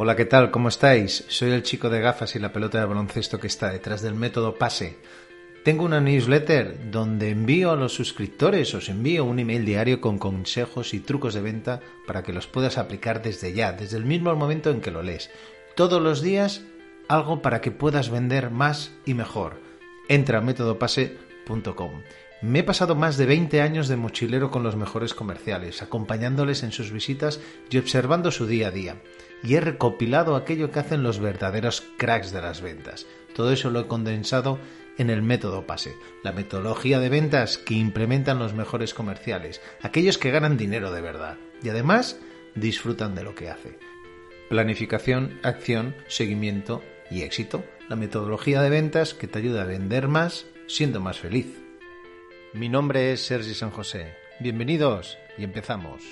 Hola, ¿qué tal? ¿Cómo estáis? Soy el chico de gafas y la pelota de baloncesto que está detrás del método PASE. Tengo una newsletter donde envío a los suscriptores, os envío un email diario con consejos y trucos de venta para que los puedas aplicar desde ya, desde el mismo momento en que lo lees. Todos los días algo para que puedas vender más y mejor. Entra a métodopase.com. Me he pasado más de 20 años de mochilero con los mejores comerciales, acompañándoles en sus visitas y observando su día a día. Y he recopilado aquello que hacen los verdaderos cracks de las ventas. Todo eso lo he condensado en el método PASE, la metodología de ventas que implementan los mejores comerciales, aquellos que ganan dinero de verdad y además disfrutan de lo que hace. Planificación, acción, seguimiento y éxito. La metodología de ventas que te ayuda a vender más siendo más feliz. Mi nombre es Sergi San José. Bienvenidos y empezamos.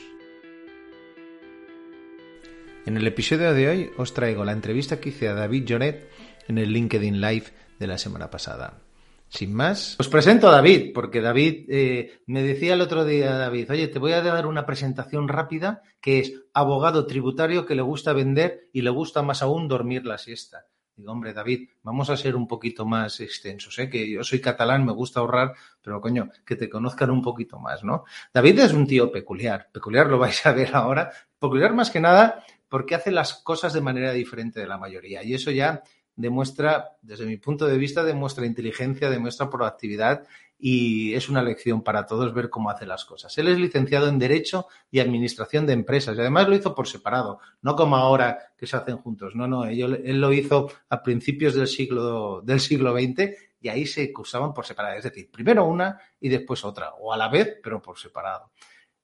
En el episodio de hoy os traigo la entrevista que hice a David Jonet en el LinkedIn Live de la semana pasada. Sin más, os presento a David, porque David eh, me decía el otro día, David, oye, te voy a dar una presentación rápida que es abogado tributario que le gusta vender y le gusta más aún dormir la siesta. Digo, hombre, David, vamos a ser un poquito más extensos, ¿eh? que yo soy catalán, me gusta ahorrar, pero coño, que te conozcan un poquito más, ¿no? David es un tío peculiar, peculiar lo vais a ver ahora, peculiar más que nada porque hace las cosas de manera diferente de la mayoría y eso ya demuestra, desde mi punto de vista, demuestra inteligencia, demuestra proactividad y es una lección para todos ver cómo hace las cosas. Él es licenciado en Derecho y Administración de Empresas y además lo hizo por separado, no como ahora que se hacen juntos. No, no, él, lo hizo a principios del siglo, del siglo XX y ahí se cursaban por separado. Es decir, primero una y después otra, o a la vez, pero por separado.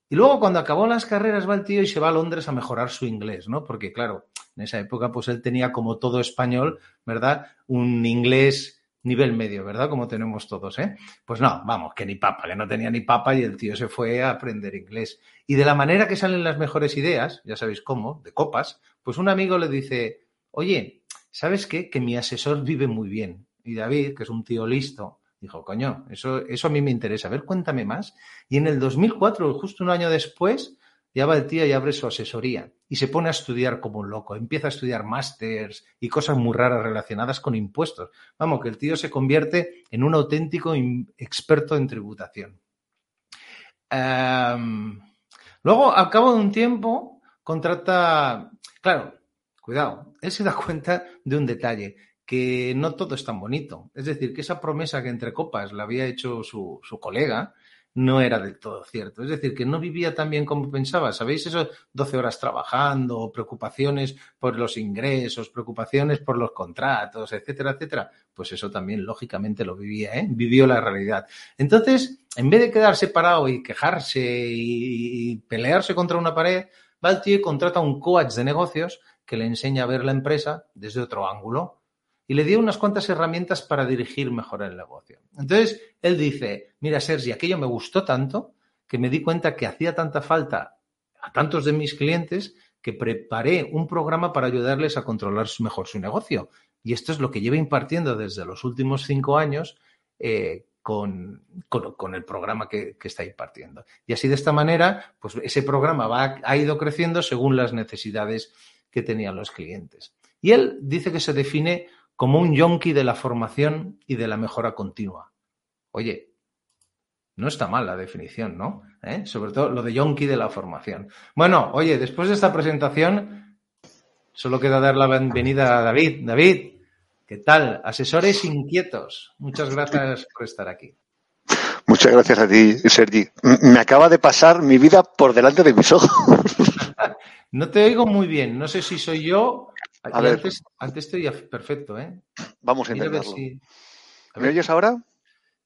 Y luego cuando acabó las carreras va el tío y se va a Londres a mejorar su inglés, ¿no? Porque claro, en esa época pues él tenía como todo español, ¿verdad? Un inglés nivel medio, ¿verdad? Como tenemos todos, ¿eh? Pues no, vamos, que ni papa, que no tenía ni papa y el tío se fue a aprender inglés. Y de la manera que salen las mejores ideas, ya sabéis cómo, de copas, pues un amigo le dice, oye, ¿sabes qué? Que mi asesor vive muy bien. Y David, que es un tío listo, dijo, coño, eso, eso a mí me interesa, a ver, cuéntame más. Y en el 2004, justo un año después, ya va el tío y abre su asesoría y se pone a estudiar como un loco. Empieza a estudiar másters y cosas muy raras relacionadas con impuestos. Vamos, que el tío se convierte en un auténtico experto en tributación. Um, luego, al cabo de un tiempo, contrata. Claro, cuidado, él se da cuenta de un detalle que no todo es tan bonito. Es decir, que esa promesa que entre copas le había hecho su, su colega, no era del todo cierto. Es decir, que no vivía tan bien como pensaba. ¿Sabéis eso? 12 horas trabajando, preocupaciones por los ingresos, preocupaciones por los contratos, etcétera, etcétera. Pues eso también, lógicamente, lo vivía, ¿eh? Vivió la realidad. Entonces, en vez de quedarse parado y quejarse y, pelearse contra una pared, va contrata un coach de negocios que le enseña a ver la empresa desde otro ángulo y le dio unas cuantas herramientas para dirigir mejor el negocio. Entonces, él dice, mira, Sergi, aquello me gustó tanto que me di cuenta que hacía tanta falta a tantos de mis clientes que preparé un programa para ayudarles a controlar mejor su negocio. Y esto es lo que lleva impartiendo desde los últimos cinco años eh, con, con, con, el programa que, que, está impartiendo. Y así de esta manera, pues ese programa va, ha ido creciendo según las necesidades que tenían los clientes. Y él dice que se define como un yonki de la formación y de la mejora continua. Oye, no está mal la definición, ¿no? ¿Eh? Sobre todo lo de yonki de la formación. Bueno, oye, después de esta presentación, solo queda dar la bienvenida a David. David, ¿qué tal? Asesores inquietos. Muchas gracias por estar aquí. Muchas gracias a ti, Sergi. Me acaba de pasar mi vida por delante de mis ojos. no te oigo muy bien. No sé si soy yo a ver. Antes, antes te oía perfecto, ¿eh? Vamos a intentarlo. Si... A ¿Me oyes ahora?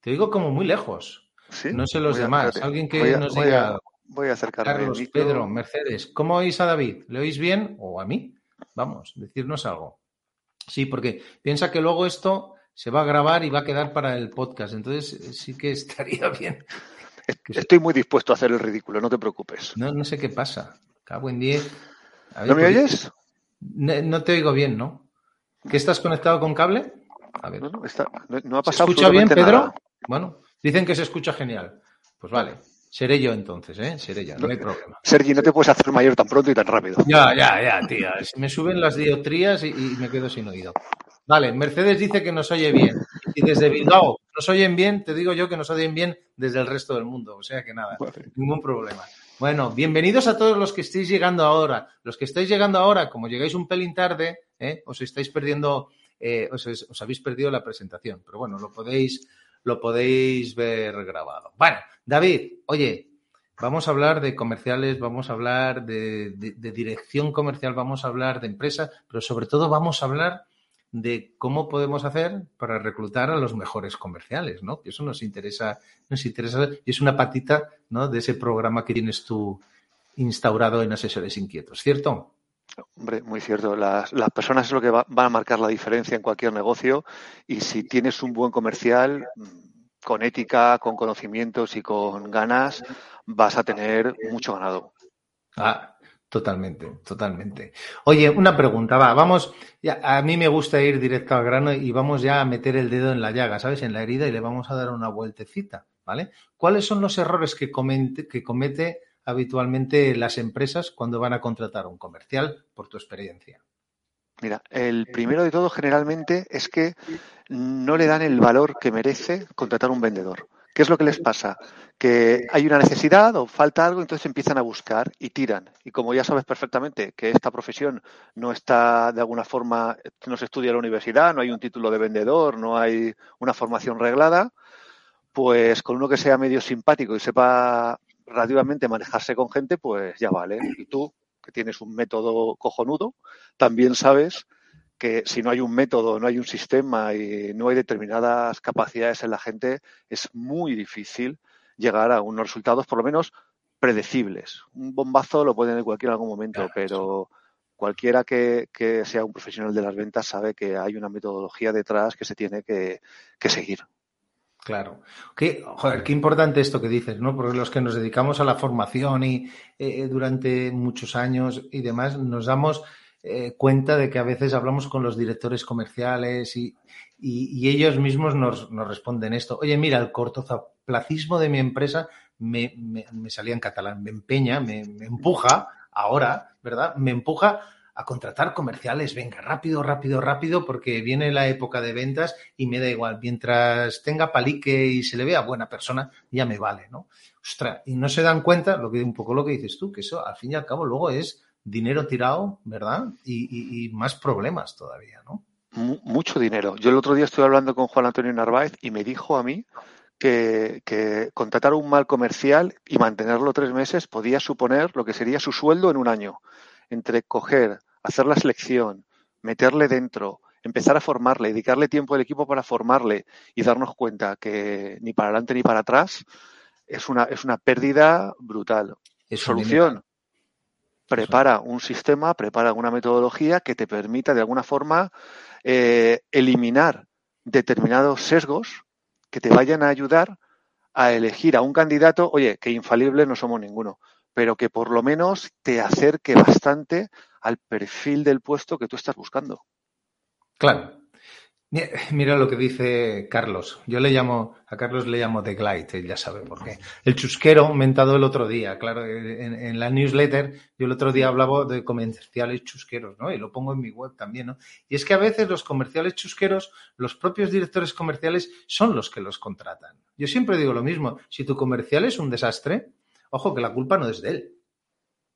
Te oigo como muy lejos. ¿Sí? No sé los voy demás. A, Alguien que a, nos diga. Voy a acercarme. Carlos, Pedro, Mercedes. ¿Cómo oís a David? ¿Le oís bien? ¿O a mí? Vamos, decirnos algo. Sí, porque piensa que luego esto se va a grabar y va a quedar para el podcast. Entonces sí que estaría bien. Estoy muy dispuesto a hacer el ridículo, no te preocupes. No, no sé qué pasa. Cago en 10. ¿No me oyes? No te oigo bien, ¿no? ¿Que estás conectado con cable? A ver. No, no, está, no, ha pasado ¿Se escucha bien, Pedro? nada. Bueno, dicen que se escucha genial. Pues vale. Seré yo entonces, ¿eh? Seré yo, no hay problema. Sergi, no te puedes hacer mayor tan pronto y tan rápido. Ya, ya, ya, tía. Me suben las diotrías y, y me quedo sin oído. Vale, Mercedes dice que nos oye bien. Y desde Bilbao nos oyen bien, te digo yo que nos oyen bien desde el resto del mundo. O sea que nada, ningún problema. Bueno, bienvenidos a todos los que estéis llegando ahora. Los que estáis llegando ahora, como llegáis un pelín tarde, ¿eh? os estáis perdiendo, eh, os, os, habéis perdido la presentación. Pero bueno, lo podéis, lo podéis ver grabado. Bueno, David, oye, vamos a hablar de comerciales, vamos a hablar de, de, de dirección comercial, vamos a hablar de empresa, pero sobre todo vamos a hablar de cómo podemos hacer para reclutar a los mejores comerciales, ¿no? Que eso nos interesa, nos interesa y es una patita, ¿no? De ese programa que tienes tú instaurado en Asesores Inquietos, ¿cierto? Hombre, muy cierto. Las, las personas es lo que va, van a marcar la diferencia en cualquier negocio y si tienes un buen comercial con ética, con conocimientos y con ganas, vas a tener mucho ganado. Ah, Totalmente, totalmente. Oye, una pregunta, va, vamos, ya, a mí me gusta ir directo al grano y vamos ya a meter el dedo en la llaga, ¿sabes? En la herida y le vamos a dar una vueltecita, ¿vale? ¿Cuáles son los errores que, comente, que comete habitualmente las empresas cuando van a contratar a un comercial, por tu experiencia? Mira, el primero de todo generalmente es que no le dan el valor que merece contratar un vendedor. ¿Qué es lo que les pasa? Que hay una necesidad o falta algo, entonces empiezan a buscar y tiran. Y como ya sabes perfectamente que esta profesión no está de alguna forma, no se estudia en la universidad, no hay un título de vendedor, no hay una formación reglada, pues con uno que sea medio simpático y sepa relativamente manejarse con gente, pues ya vale. Y tú, que tienes un método cojonudo, también sabes que si no hay un método, no hay un sistema y no hay determinadas capacidades en la gente, es muy difícil llegar a unos resultados por lo menos predecibles. Un bombazo lo puede en cualquier algún momento, claro, pero cualquiera que, que, sea un profesional de las ventas sabe que hay una metodología detrás que se tiene que, que seguir. Claro. Qué, joder, qué importante esto que dices, ¿no? Porque los que nos dedicamos a la formación y eh, durante muchos años y demás, nos damos eh, cuenta de que a veces hablamos con los directores comerciales y, ellos mismos nos, nos, responden esto. Oye, mira, el cortoplacismo de mi empresa me, me, me salía en catalán, me empeña, me, me, empuja ahora, ¿verdad? Me empuja a contratar comerciales. Venga, rápido, rápido, rápido, porque viene la época de ventas y me da igual. Mientras tenga palique y se le vea buena persona, ya me vale, ¿no? Ostras, y no se dan cuenta, lo que un poco lo que dices tú, que eso al fin y al cabo luego es dinero tirado, ¿verdad? Y, y, y, más problemas todavía, ¿no? Mucho dinero. Yo el otro día estuve hablando con Juan Antonio Narváez y me dijo a mí que, que, contratar un mal comercial y mantenerlo tres meses podía suponer lo que sería su sueldo en un año. Entre coger, hacer la selección, meterle dentro, empezar a formarle, dedicarle tiempo al equipo para formarle y darnos cuenta que ni para adelante ni para atrás es una, es una pérdida brutal. Es Solución prepara un sistema, prepara una metodología que te permita de alguna forma eh, eliminar determinados sesgos que te vayan a ayudar a elegir a un candidato, oye, que infalible no somos ninguno, pero que por lo menos te acerque bastante al perfil del puesto que tú estás buscando. Claro, Mira lo que dice Carlos. Yo le llamo, a Carlos le llamo The Glide, él ya sabe por qué. El chusquero mentado el otro día, claro, en, en, la newsletter, yo el otro día hablaba de comerciales chusqueros, ¿no? Y lo pongo en mi web también, ¿no? Y es que a veces los comerciales chusqueros, los propios directores comerciales son los que los contratan. Yo siempre digo lo mismo, si tu comercial es un desastre, ojo que la culpa no es de él.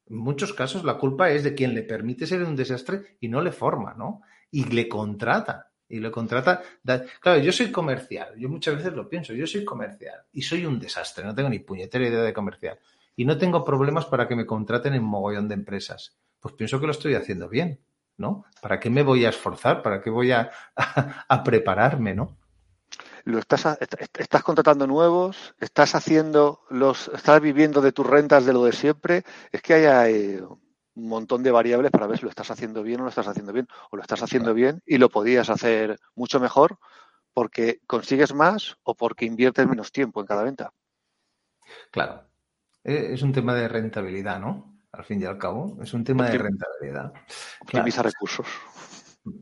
En muchos casos la culpa es de quien le permite ser un desastre y no le forma, ¿no? Y le contrata y lo contrata. Claro, yo soy comercial, yo muchas veces lo pienso, yo soy comercial y soy un desastre, no tengo ni puñetera idea de comercial y no tengo problemas para que me contraten en mogollón de empresas. Pues pienso que lo estoy haciendo bien, ¿no? ¿Para qué me voy a esforzar? ¿Para qué voy a, a, prepararme, no? Lo estás, estás contratando nuevos, estás haciendo los, estás viviendo de tus rentas de lo de siempre. Es que hay un montón de variables para ver si lo estás haciendo bien o no lo estás haciendo bien, o lo estás haciendo bien y lo podías hacer mucho mejor porque consigues más o porque inviertes menos tiempo en cada venta. Claro. Eh, es un tema de rentabilidad, ¿no? Al fin y al cabo, es un tema de rentabilidad. Optimiza claro. recursos.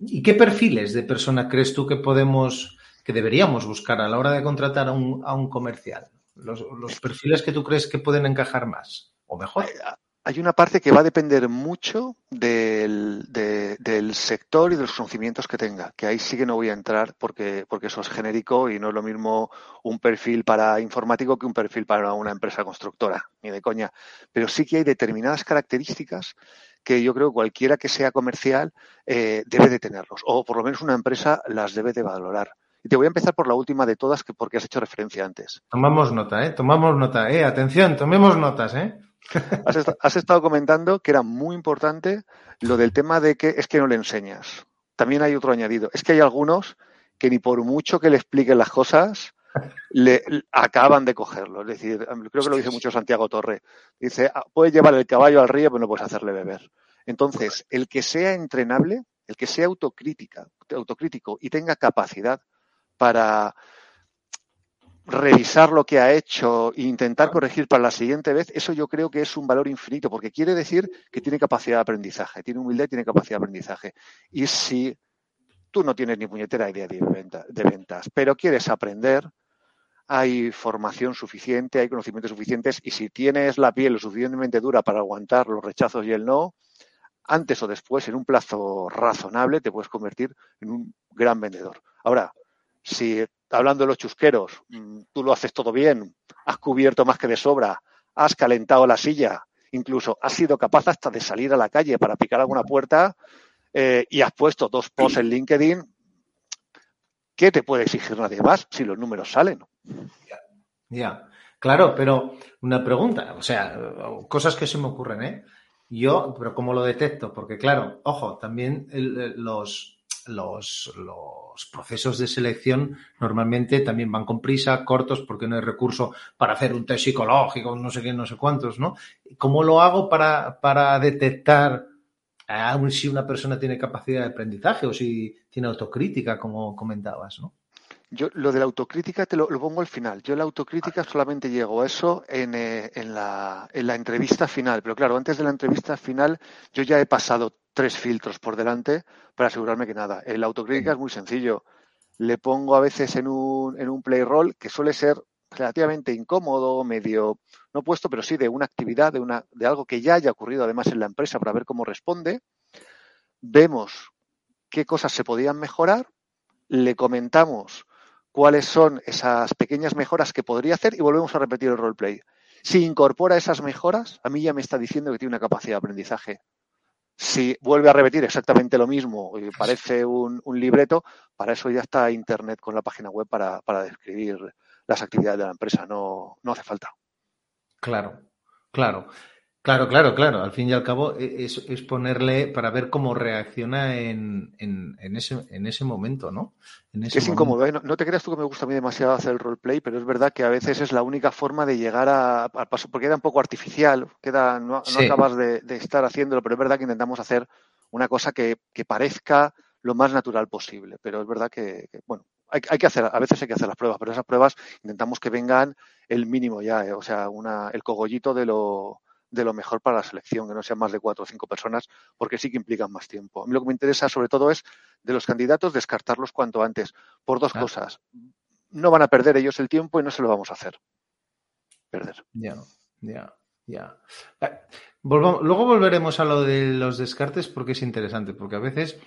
¿Y qué perfiles de persona crees tú que podemos, que deberíamos buscar a la hora de contratar a un, a un comercial? los, perfiles que tú crees que pueden encajar más o mejor? Hay una parte que va a depender mucho del, sector y de los conocimientos que tenga, que ahí sí que no voy a entrar porque, porque eso es genérico y no es lo mismo un perfil para informático que un perfil para una empresa constructora, ni de coña. Pero sí que hay determinadas características que yo creo que cualquiera que sea comercial eh, debe de tenerlos, o por lo menos una empresa las debe de valorar. Y te voy a empezar por la última de todas, que porque has hecho referencia antes. Tomamos nota, ¿eh? Tomamos nota, ¿eh? Atención, tomemos notas, ¿eh? Has, estado comentando que era muy importante lo del tema de que es que no le enseñas. También hay otro añadido. Es que hay algunos que ni por mucho que le expliquen las cosas, le, acaban de cogerlo. Es decir, creo que lo dice mucho Santiago Torre. Dice, ah, puedes llevar el caballo al río, pero no puedes hacerle beber. Entonces, el que sea entrenable, el que sea autocrítica, autocrítico y tenga capacidad para revisar lo que ha hecho e intentar corregir para la siguiente vez, eso yo creo que es un valor infinito, porque quiere decir que tiene capacidad de aprendizaje, tiene humildad y tiene capacidad de aprendizaje. Y si tú no tienes ni puñetera idea de, de ventas, pero quieres aprender, hay formación suficiente, hay conocimientos suficientes, y si tienes la piel lo suficientemente dura para aguantar los rechazos y el no, antes o después, en un plazo razonable, te puedes convertir en un gran vendedor. Ahora, si hablando de los chusqueros, mm, tú lo haces todo bien, has cubierto más que de sobra, has calentado la silla, incluso has sido capaz hasta de salir a la calle para picar alguna puerta eh, y has puesto dos posts en LinkedIn, ¿qué te puede exigir nadie más si los números salen? Ya, claro, pero una pregunta, o sea, cosas que se me ocurren, ¿eh? Yo, pero ¿cómo lo detecto? Porque claro, ojo, también los, los, los, procesos de selección normalmente también van con prisa, cortos, porque no hay recurso para hacer un test psicológico, no sé qué, no sé cuántos, ¿no? ¿Cómo lo hago para, para detectar si una persona tiene capacidad de aprendizaje o si tiene autocrítica, como comentabas, ¿no? Yo lo de la autocrítica te lo, pongo al final. Yo la autocrítica solamente llego a eso en, eh, en, la, en la entrevista final. Pero claro, antes de la entrevista final yo ya he pasado tres filtros por delante para asegurarme que nada. La autocrítica es muy sencillo. Le pongo a veces en un, en un play roll que suele ser relativamente incómodo, medio no puesto, pero sí de una actividad, de, una, de algo que ya haya ocurrido además en la empresa para ver cómo responde. Vemos qué cosas se podían mejorar, le comentamos cuáles son esas pequeñas mejoras que podría hacer y volvemos a repetir el roleplay. Si incorpora esas mejoras, a mí ya me está diciendo que tiene una capacidad de aprendizaje si vuelve a repetir exactamente lo mismo y parece un, libreto, para eso ya está Internet con la página web para, para describir las actividades de la empresa. No, no hace falta. Claro, claro. Claro, claro, claro. Al fin y al cabo e, es, es ponerle para ver cómo reacciona en, en, en, ese, en ese momento, ¿no? es incómodo. ¿eh? No, te creas tú que me gusta a mí demasiado hacer el roleplay, pero es verdad que a veces es la única forma de llegar al paso, porque queda un poco artificial, queda, no, acabas de, estar haciéndolo, pero es verdad que intentamos hacer una cosa que, que parezca lo más natural posible. Pero es verdad que, bueno, hay, hay, que hacer, a veces hay que hacer las pruebas, pero esas pruebas intentamos que vengan el mínimo ya, ¿eh? o sea, una, el cogollito de lo de lo mejor para la selección, que no sean más de cuatro o cinco personas, porque sí que implican más tiempo. A mí lo que me interesa sobre todo es de los candidatos descartarlos cuanto antes, por dos cosas. No van a perder ellos el tiempo y no se lo vamos a hacer. Perder. Ya, ya, ya. Eh, luego volveremos a lo de los descartes porque es interesante, porque a veces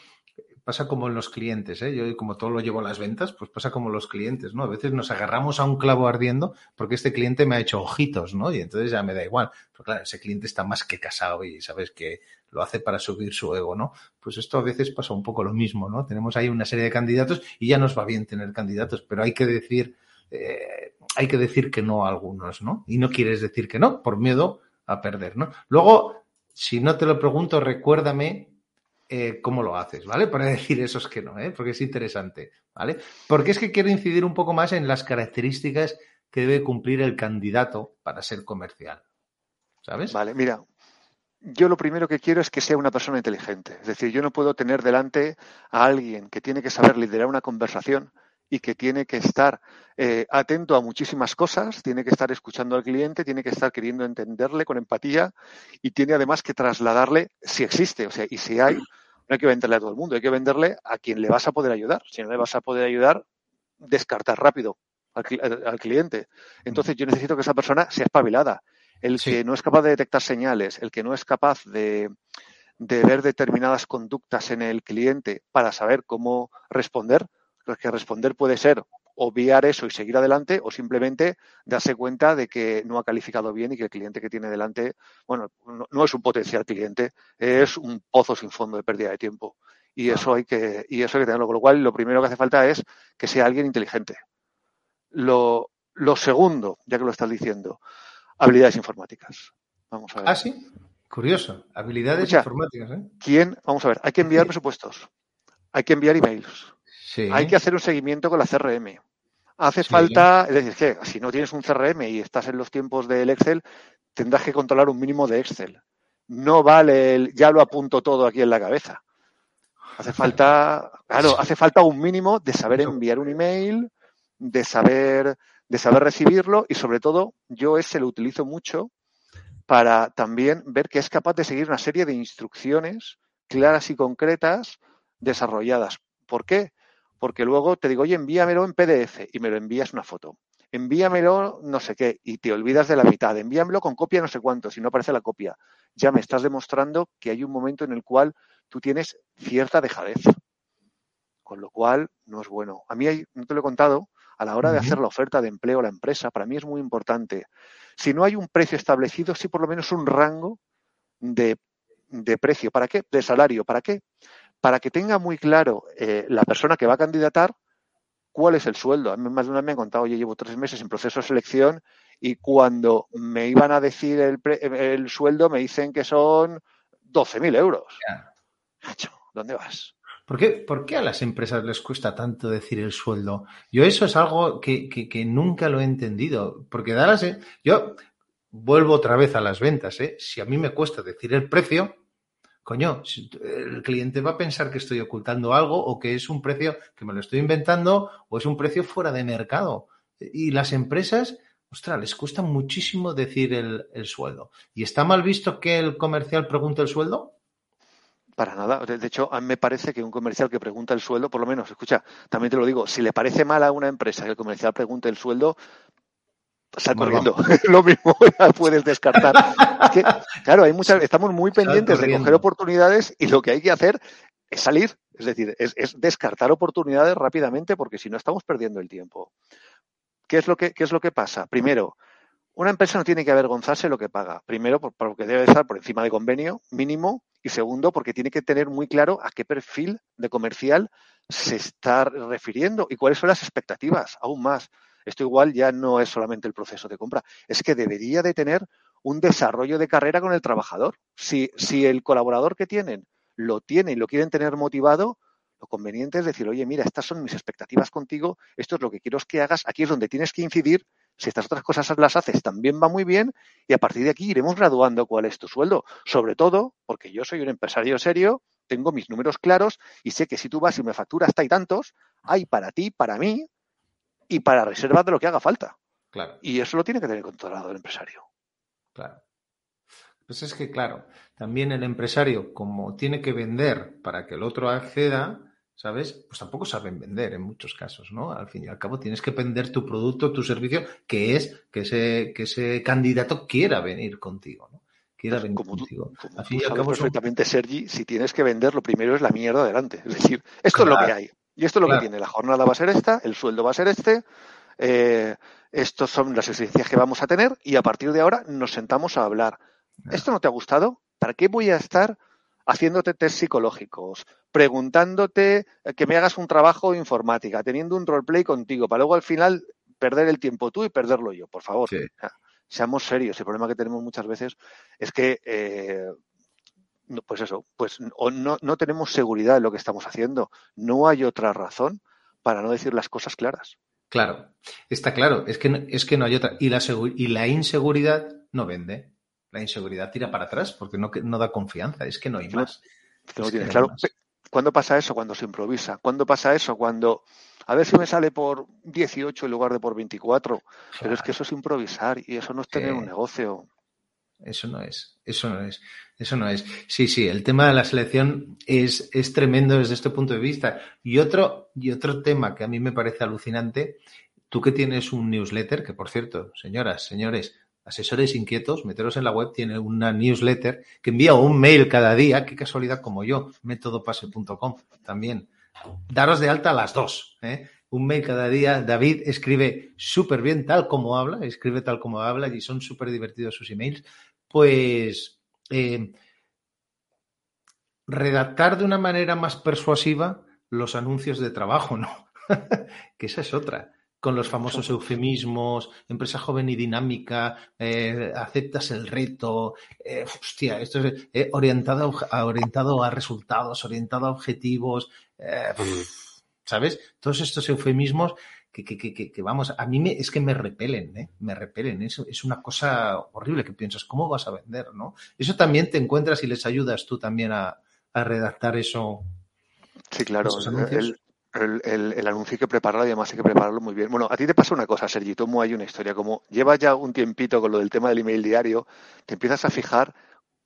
pasa como en los clientes, ¿eh? Yo como todo lo llevo a las ventas, pues pasa como los clientes, ¿no? A veces nos agarramos a un clavo ardiendo porque este cliente me ha hecho ojitos, ¿no? Y entonces ya me da igual. Pero claro, ese cliente está más que casado y sabes que lo hace para subir su ego, ¿no? Pues esto a veces pasa un poco lo mismo, ¿no? Tenemos ahí una serie de candidatos y ya nos va bien tener candidatos, pero hay que decir, eh, hay que decir que no a algunos, ¿no? Y no quieres decir que no por miedo a perder, ¿no? Luego, si no te lo pregunto, recuérdame eh, cómo lo haces, ¿vale? Para decir esos que no, ¿eh? Porque es interesante, ¿vale? Porque es que quiero incidir un poco más en las características que debe cumplir el candidato para ser comercial, ¿sabes? Vale, mira, yo lo primero que quiero es que sea una persona inteligente. Es decir, yo no puedo tener delante a alguien que tiene que saber liderar una conversación y que tiene que estar eh, atento a muchísimas cosas, tiene que estar escuchando al cliente, tiene que estar queriendo entenderle con empatía y tiene además que trasladarle si existe, o sea, y si hay no hay que venderle a todo el mundo, hay que venderle a quien le vas a poder ayudar. Si no le vas a poder ayudar, descartar rápido. al, cliente. Entonces yo necesito que esa persona sea espabilada. El que no es capaz de detectar señales, el que no es capaz de, de ver determinadas conductas en el cliente para saber cómo responder, porque responder puede ser obviar eso y seguir adelante o simplemente darse cuenta de que no ha calificado bien y que el cliente que tiene delante, bueno, no, es un potencial cliente, es un pozo sin fondo de pérdida de tiempo. Y eso hay que, y eso hay que tenerlo. Con lo cual, lo primero que hace falta es que sea alguien inteligente. Lo, lo segundo, ya que lo estás diciendo, habilidades informáticas. Vamos a ver. Ah, sí. Curioso. Habilidades informáticas, ¿eh? ¿Quién? Vamos a ver. Hay que enviar presupuestos. Hay que enviar emails. Hay que hacer un seguimiento con la CRM. Hace falta, es decir, que si no tienes un CRM y estás en los tiempos del Excel, tendrás que controlar un mínimo de Excel. No vale el ya lo apunto todo aquí en la cabeza. Hace falta, claro, hace falta un mínimo de saber enviar un email, de saber, de saber recibirlo y sobre todo yo ese lo utilizo mucho para también ver que es capaz de seguir una serie de instrucciones claras y concretas desarrolladas. ¿Por qué? Porque luego te digo, oye, envíamelo en PDF y me lo envías una foto. Envíamelo no sé qué y te olvidas de la mitad. Envíamelo con copia no sé cuánto, si no aparece la copia. Ya me estás demostrando que hay un momento en el cual tú tienes cierta dejadez. Con lo cual, no es bueno. A mí, hay, no te lo he contado, a la hora de hacer la oferta de empleo a la empresa, para mí es muy importante. Si no hay un precio establecido, sí por lo menos un rango de, de precio. ¿Para qué? De salario. ¿Para qué? Para que tenga muy claro eh, la persona que va a candidatar cuál es el sueldo. A mí más de una vez me han contado, oye, llevo tres meses en proceso de selección y cuando me iban a decir el, sueldo me dicen que son 12.000 euros. ¿Dónde vas? ¿Por qué, ¿Por qué, a las empresas les cuesta tanto decir el sueldo? Yo eso es algo que, nunca lo he entendido. Porque da yo vuelvo otra vez a las ventas. ¿eh? Si a mí me cuesta decir el precio, coño, el cliente va a pensar que estoy ocultando algo o que es un precio que me lo estoy inventando o es un precio fuera de mercado. Y las empresas, ostras, les cuesta muchísimo decir el, sueldo. ¿Y está mal visto que el comercial pregunte el sueldo? Para nada. De hecho, a mí me parece que un comercial que pregunta el sueldo, por lo menos, escucha, también te lo digo, si le parece mal a una empresa que el comercial pregunte el sueldo, Sal corriendo. Lo mismo puedes descartar. claro, hay muchas, estamos muy pendientes de coger oportunidades y lo que hay que hacer es salir. Es decir, es, descartar oportunidades rápidamente porque si no estamos perdiendo el tiempo. ¿Qué es lo que, qué es lo que pasa? Primero, una empresa no tiene que avergonzarse de lo que paga. Primero, porque debe estar por encima de convenio mínimo. Y segundo, porque tiene que tener muy claro a qué perfil de comercial se está refiriendo y cuáles son las expectativas, aún más. Esto igual ya no es solamente el proceso de compra, es que debería de tener un desarrollo de carrera con el trabajador. Si, si el colaborador que tienen lo tiene y lo quieren tener motivado, lo conveniente es decir, oye, mira, estas son mis expectativas contigo, esto es lo que quiero que hagas, aquí es donde tienes que incidir, si estas otras cosas las haces también va muy bien y a partir de aquí iremos graduando cuál es tu sueldo, sobre todo porque yo soy un empresario serio, tengo mis números claros y sé que si tú vas y me facturas hasta y tantos, hay para ti, para mí, y para reservar de lo que haga falta. Claro. Y eso lo tiene que tener controlado el empresario. Claro. Pues es que, claro, también el empresario, como tiene que vender para que el otro acceda, ¿sabes? Pues tampoco saben vender en muchos casos, ¿no? Al fin y al cabo tienes que vender tu producto, tu servicio, que es que ese, que ese candidato quiera venir contigo, ¿no? Quiera pues venir contigo. al fin y al cabo perfectamente, Sergi, si tienes que vender, lo primero es la mierda adelante. Es decir, esto es lo que hay. Y esto es lo que tiene. La jornada va a ser esta, el sueldo va a ser este, eh, estas son las exigencias que vamos a tener y a partir de ahora nos sentamos a hablar. ¿Esto no te ha gustado? ¿Para qué voy a estar haciéndote test psicológicos, preguntándote que me hagas un trabajo de informática, teniendo un roleplay contigo, para luego al final perder el tiempo tú y perderlo yo? Por favor. Seamos serios. El problema que tenemos muchas veces es que eh, pues eso, pues o no, no tenemos seguridad de lo que estamos haciendo. No hay otra razón para no decir las cosas claras. Claro, está claro, es que no, es que no hay otra. Y la, y la inseguridad no vende. La inseguridad tira para atrás porque no, no da confianza, es que no hay más. claro. ¿Cuándo pasa eso? Cuando se improvisa. ¿Cuándo pasa eso? Cuando, a ver si me sale por 18 en lugar de por 24. Pero es que eso es improvisar y eso no es tener un negocio. Eso no es, eso no es, eso no es. Sí, sí, el tema de la selección es, es tremendo desde este punto de vista. Y otro, y otro tema que a mí me parece alucinante, tú que tienes un newsletter, que por cierto, señoras, señores, asesores inquietos, meteros en la web, tiene una newsletter que envía un mail cada día, qué casualidad como yo, métodopase.com también. Daros de alta las dos, ¿eh? un mail cada día. David escribe súper bien, tal como habla, escribe tal como habla y son súper divertidos sus emails. Pues eh, redactar de una manera más persuasiva los anuncios de trabajo, ¿no? que esa es otra con los famosos eufemismos, empresa joven y dinámica, eh, aceptas el reto, eh, hostia, esto es eh, orientado, a, orientado a resultados, orientado a objetivos, ¿sabes? Todos estos eufemismos que, que, que, que, vamos, a mí me, es que me repelen, ¿eh? Me repelen, es, es una cosa horrible que piensas, ¿cómo vas a vender, no? Eso también te encuentras y les ayudas tú también a, a redactar eso. Sí, claro. El, el, el, anuncio hay que prepararlo y además hay que prepararlo muy bien. Bueno, a ti te pasa una cosa, Sergi, tomo hay una historia. Como llevas ya un tiempito con lo del tema del email diario, te empiezas a fijar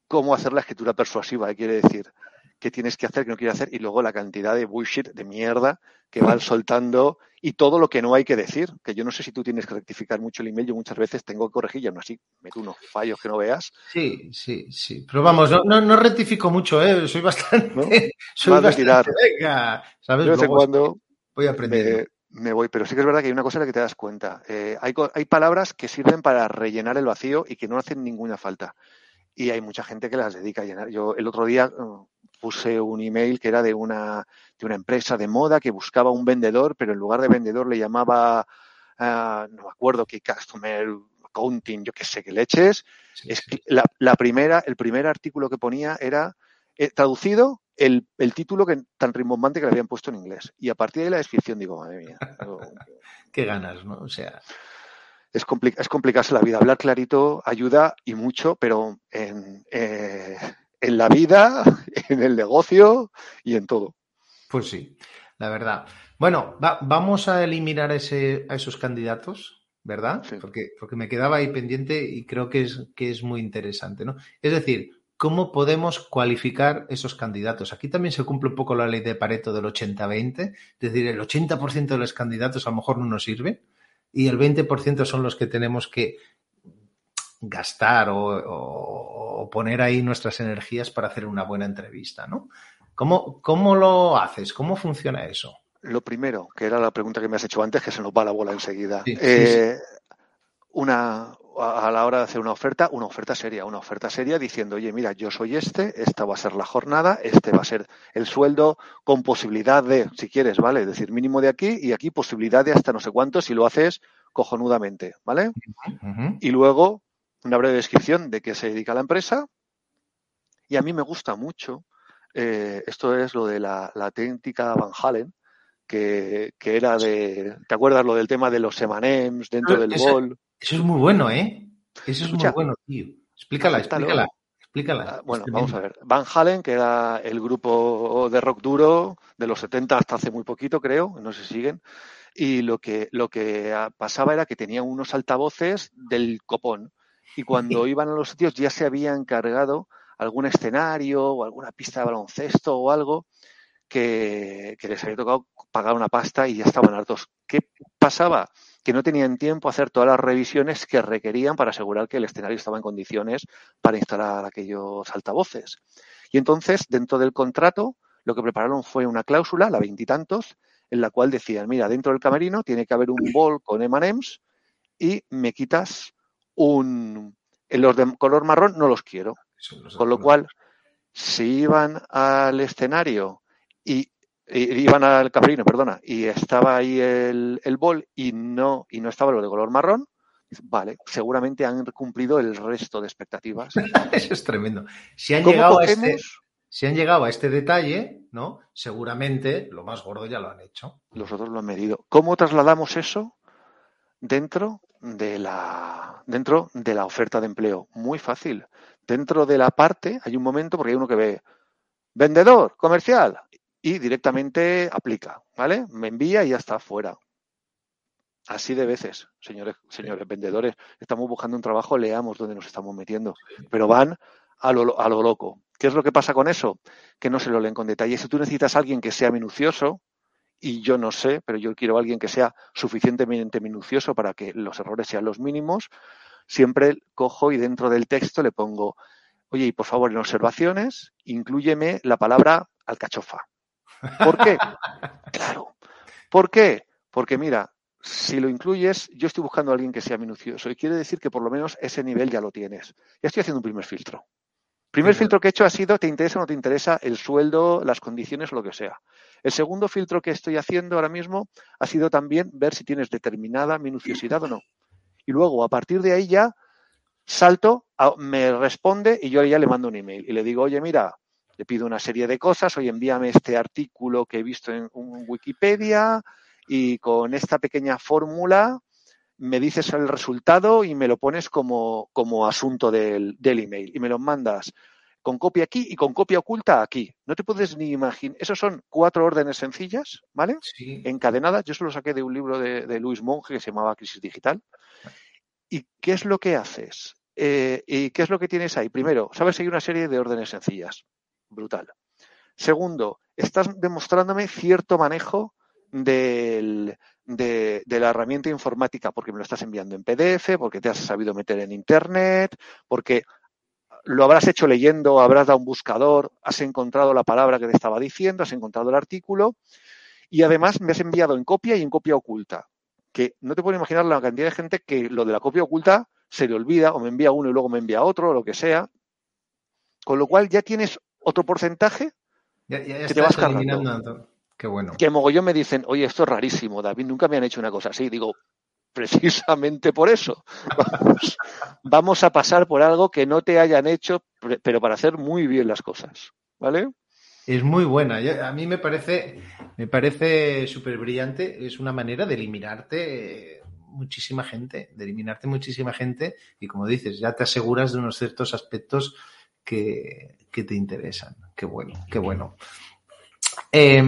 cómo hacer la escritura persuasiva, ¿qué quiere decir? Qué tienes que hacer, qué no quieres hacer, y luego la cantidad de bullshit, de mierda que van soltando y todo lo que no hay que decir. Que yo no sé si tú tienes que rectificar mucho el email, yo muchas veces tengo que corregir y aún así meto unos fallos que no veas. Sí, sí, sí. Pero vamos, no, no, no rectifico mucho, ¿eh? Soy bastante. ¿No? Soy bastante. Venga, ¿sabes? De vez en cuando. Voy a aprender. Me, me, voy, pero sí que es verdad que hay una cosa en la que te das cuenta. Eh, hay, hay palabras que sirven para rellenar el vacío y que no hacen ninguna falta y hay mucha gente que las dedica a llenar. Yo el otro día puse un email que era de una, de una empresa de moda que buscaba un vendedor, pero en lugar de vendedor le llamaba, uh, no me acuerdo qué customer accounting, yo qué sé qué leches. Sí, es sí. La, la, primera, el primer artículo que ponía era eh, traducido el, el, título que tan rimbombante que le habían puesto en inglés. Y a partir de la descripción digo, madre mía. qué ganas, ¿no? O sea. Es, compli es complicarse la vida. Hablar clarito ayuda y mucho, pero en, eh, en la vida, en el negocio y en todo. Pues sí, la verdad. Bueno, va, vamos a eliminar ese, a esos candidatos, ¿verdad? Sí. Porque, porque me quedaba ahí pendiente y creo que es, que es muy interesante, ¿no? Es decir, ¿cómo podemos cualificar esos candidatos? Aquí también se cumple un poco la ley de Pareto del 80-20, es decir, el 80% de los candidatos a lo mejor no nos sirven y el 20% son los que tenemos que gastar o, o, o, poner ahí nuestras energías para hacer una buena entrevista, ¿no? ¿Cómo, ¿Cómo lo haces? ¿Cómo funciona eso? Lo primero, que era la pregunta que me has hecho antes, que se nos va la bola enseguida. Sí, eh, sí, sí. Una, a la hora de hacer una oferta, una oferta seria, una oferta seria diciendo, oye, mira, yo soy este, esta va a ser la jornada, este va a ser el sueldo con posibilidad de, si quieres, ¿vale? Es decir, mínimo de aquí y aquí posibilidad de hasta no sé cuánto si lo haces cojonudamente, ¿vale? Uh -huh. Y luego una breve descripción de qué se dedica la empresa. Y a mí me gusta mucho, eh, esto es lo de la, la técnica Van Halen, que, que, era de, ¿te acuerdas lo del tema de los emanems dentro del eso, bol? Eso es muy bueno, ¿eh? Eso es Escucha, muy bueno, tío. Explícala, explícala. Explícala. Ah, bueno, vamos a ver. Van Halen, que era el grupo de rock duro de los 70 hasta hace muy poquito, creo, no se siguen. Y lo que, lo que pasaba era que tenían unos altavoces del copón y cuando iban a los sitios ya se había encargado algún escenario o alguna pista de baloncesto o algo que, que, les había tocado pagar una pasta y ya estaban hartos. ¿Qué pasaba? Que no tenían tiempo a hacer todas las revisiones que requerían para asegurar que el escenario estaba en condiciones para instalar aquellos altavoces. Y entonces, dentro del contrato, lo que prepararon fue una cláusula, la veintitantos, en la cual decían, mira, dentro del camerino tiene que haber un bol con M&M's y me quitas un... Los de color marrón no los quiero. Con lo cual, si iban al escenario y, iban al camerino, perdona, y estaba ahí el, el bol y no, y no estaba lo de color marrón, vale, seguramente han cumplido el resto de expectativas. Eso es tremendo. Si han llegado cogemos? a este, si han llegado a este detalle, ¿no? Seguramente lo más gordo ya lo han hecho. Los otros lo han medido. ¿Cómo trasladamos eso dentro de la dentro de la oferta de empleo. Muy fácil. Dentro de la parte hay un momento porque hay uno que ve vendedor, comercial y directamente aplica, ¿vale? Me envía y ya está fuera. Así de veces, señores, señores vendedores, estamos buscando un trabajo, leamos dónde nos estamos metiendo, pero van a lo, a lo loco. ¿Qué es lo que pasa con eso? Que no se lo leen con detalle. Si tú necesitas a alguien que sea minucioso y yo no sé, pero yo quiero a alguien que sea suficientemente minucioso para que los errores sean los mínimos, siempre cojo y dentro del texto le pongo, oye, y por favor en observaciones, incluyeme la palabra alcachofa. ¿Por qué? claro. ¿Por qué? Porque mira, si lo incluyes, yo estoy buscando a alguien que sea minucioso y quiere decir que por lo menos ese nivel ya lo tienes. Ya estoy haciendo un primer filtro. El primer filtro que he hecho ha sido, ¿te interesa o no te interesa el sueldo, las condiciones o lo que sea? El segundo filtro que estoy haciendo ahora mismo ha sido también ver si tienes determinada minuciosidad o no. Y luego, a partir de ahí ya, salto, me responde y yo ya le mando un email y le digo, oye, mira, le pido una serie de cosas, oye, envíame este artículo que he visto en Wikipedia, y con esta pequeña fórmula me dices el resultado y me lo pones como, como asunto del, del, email y me lo mandas con copia aquí y con copia oculta aquí. No te puedes ni imaginar. Esos son cuatro órdenes sencillas, ¿vale? Sí. Encadenadas. Yo se lo saqué de un libro de, de Luis Monge que se llamaba Crisis Digital. ¿Y qué es lo que haces? Eh, ¿Y qué es lo que tienes ahí? Primero, sabes que hay una serie de órdenes sencillas. Brutal. Segundo, estás demostrándome cierto manejo del, de, de, la herramienta informática porque me lo estás enviando en PDF, porque te has sabido meter en Internet, porque lo habrás hecho leyendo, habrás dado un buscador, has encontrado la palabra que te estaba diciendo, has encontrado el artículo y además me has enviado en copia y en copia oculta. Que no te puedo imaginar la cantidad de gente que lo de la copia oculta se le olvida o me envía uno y luego me envía otro o lo que sea. Con lo cual ya tienes otro porcentaje ya, ya que te vas cargando. Qué bueno. Que mogollón me dicen, oye, esto es rarísimo, David, nunca me han hecho una cosa así. Digo, precisamente por eso. Vamos, vamos, a pasar por algo que no te hayan hecho, pero para hacer muy bien las cosas. ¿Vale? Es muy buena. a mí me parece, me parece súper brillante. Es una manera de eliminarte muchísima gente, de eliminarte muchísima gente. Y como dices, ya te aseguras de unos ciertos aspectos que, que te interesan. Qué bueno, qué bueno. Eh,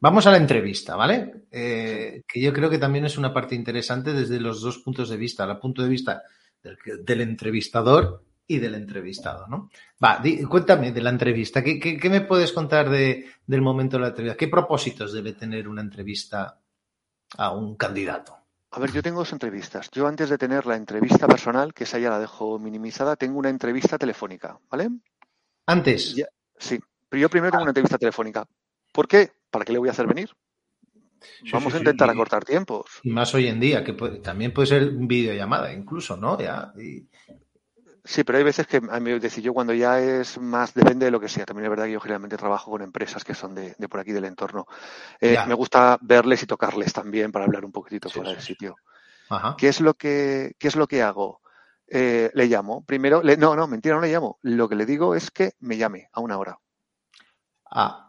vamos a la entrevista, ¿vale? Eh, que yo creo que también es una parte interesante desde los dos puntos de vista, el punto de vista del, del entrevistador y del entrevistado, ¿no? Va, di, cuéntame de la entrevista. ¿Qué, qué, qué me puedes contar de, del momento de la entrevista? ¿Qué propósitos debe tener una entrevista a un candidato? A ver, yo tengo dos entrevistas. Yo antes de tener la entrevista personal, que esa ya la dejo minimizada, tengo una entrevista telefónica, ¿vale? Antes. Ya, sí, pero yo primero tengo una entrevista telefónica. ¿Por qué? ¿Para qué le voy a hacer venir? Sí, Vamos sí, a intentar sí. acortar tiempos. Y más hoy en día, que puede, también puede ser videollamada, incluso, ¿no? Ya, y... Sí, pero hay veces que a mí, decir, yo cuando ya es más, depende de lo que sea. También es verdad que yo generalmente trabajo con empresas que son de, de por aquí del entorno. Eh, me gusta verles y tocarles también para hablar un poquitito fuera del sitio. Ajá. ¿Qué es lo que, qué es lo que hago? Eh, le llamo. Primero, le, no, no, mentira, no le llamo. Lo que le digo es que me llame a una hora. Ah,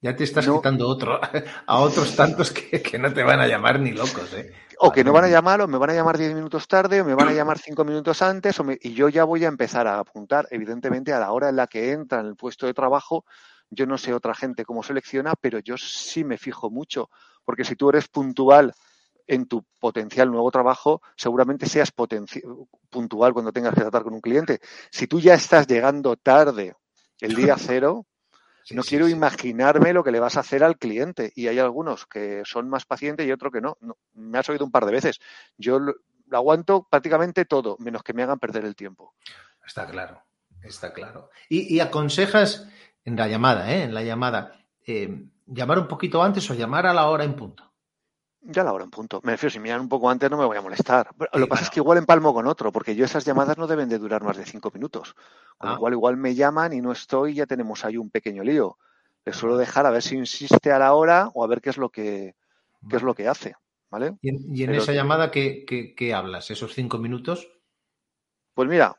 ya te estás no. quitando otro, a otros tantos que, que, no te van a llamar ni locos, ¿eh? O que no van a llamar, o me van a llamar 10 minutos tarde, o me van a llamar 5 minutos antes, o me, y yo ya voy a empezar a apuntar, evidentemente, a la hora en la que entra en el puesto de trabajo. Yo no sé otra gente cómo selecciona, pero yo sí me fijo mucho, porque si tú eres puntual en tu potencial nuevo trabajo, seguramente seas puntual cuando tengas que tratar con un cliente. Si tú ya estás llegando tarde el día cero, no sí, quiero sí. imaginarme lo que le vas a hacer al cliente. Y hay algunos que son más pacientes y otros que no. no. Me has oído un par de veces. Yo lo, lo, aguanto prácticamente todo, menos que me hagan perder el tiempo. Está claro, está claro. Y, y aconsejas en la llamada, ¿eh? En la llamada, eh, llamar un poquito antes o llamar a la hora en punto. Ya la hora en punto. Me refiero, si me llaman un poco antes no me voy a molestar. Lo que pasa es que igual empalmo con otro, porque yo esas llamadas no deben de durar más de cinco minutos. Con ah. lo cual igual me llaman y no estoy, ya tenemos ahí un pequeño lío. Le suelo dejar a ver si insiste a la hora o a ver qué es lo que, qué es lo que hace. ¿Vale? ¿Y en, y en esa llamada ¿qué, ¿qué, qué, hablas? ¿Esos cinco minutos? Pues mira,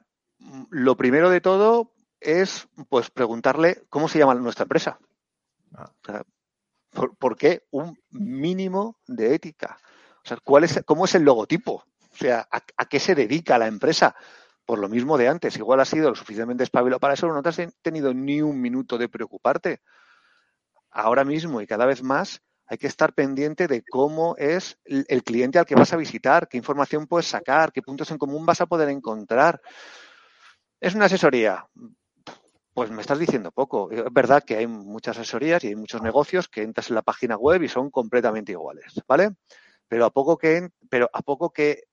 lo primero de todo es pues preguntarle cómo se llama nuestra empresa. Ah. O sea, ¿Por, ¿Por, qué? Un mínimo de ética. O sea, ¿cuál es, ¿cómo es el logotipo? O sea, ¿a, ¿a, qué se dedica la empresa? Por lo mismo de antes. Igual has sido lo suficientemente espabilado para eso, no te has tenido ni un minuto de preocuparte. Ahora mismo y cada vez más hay que estar pendiente de cómo es el cliente al que vas a visitar, qué información puedes sacar, qué puntos en común vas a poder encontrar. Es una asesoría pues me estás diciendo poco. Es verdad que hay muchas asesorías y hay muchos negocios que entras en la página web y son completamente iguales, ¿vale? Pero a poco que, pero a poco que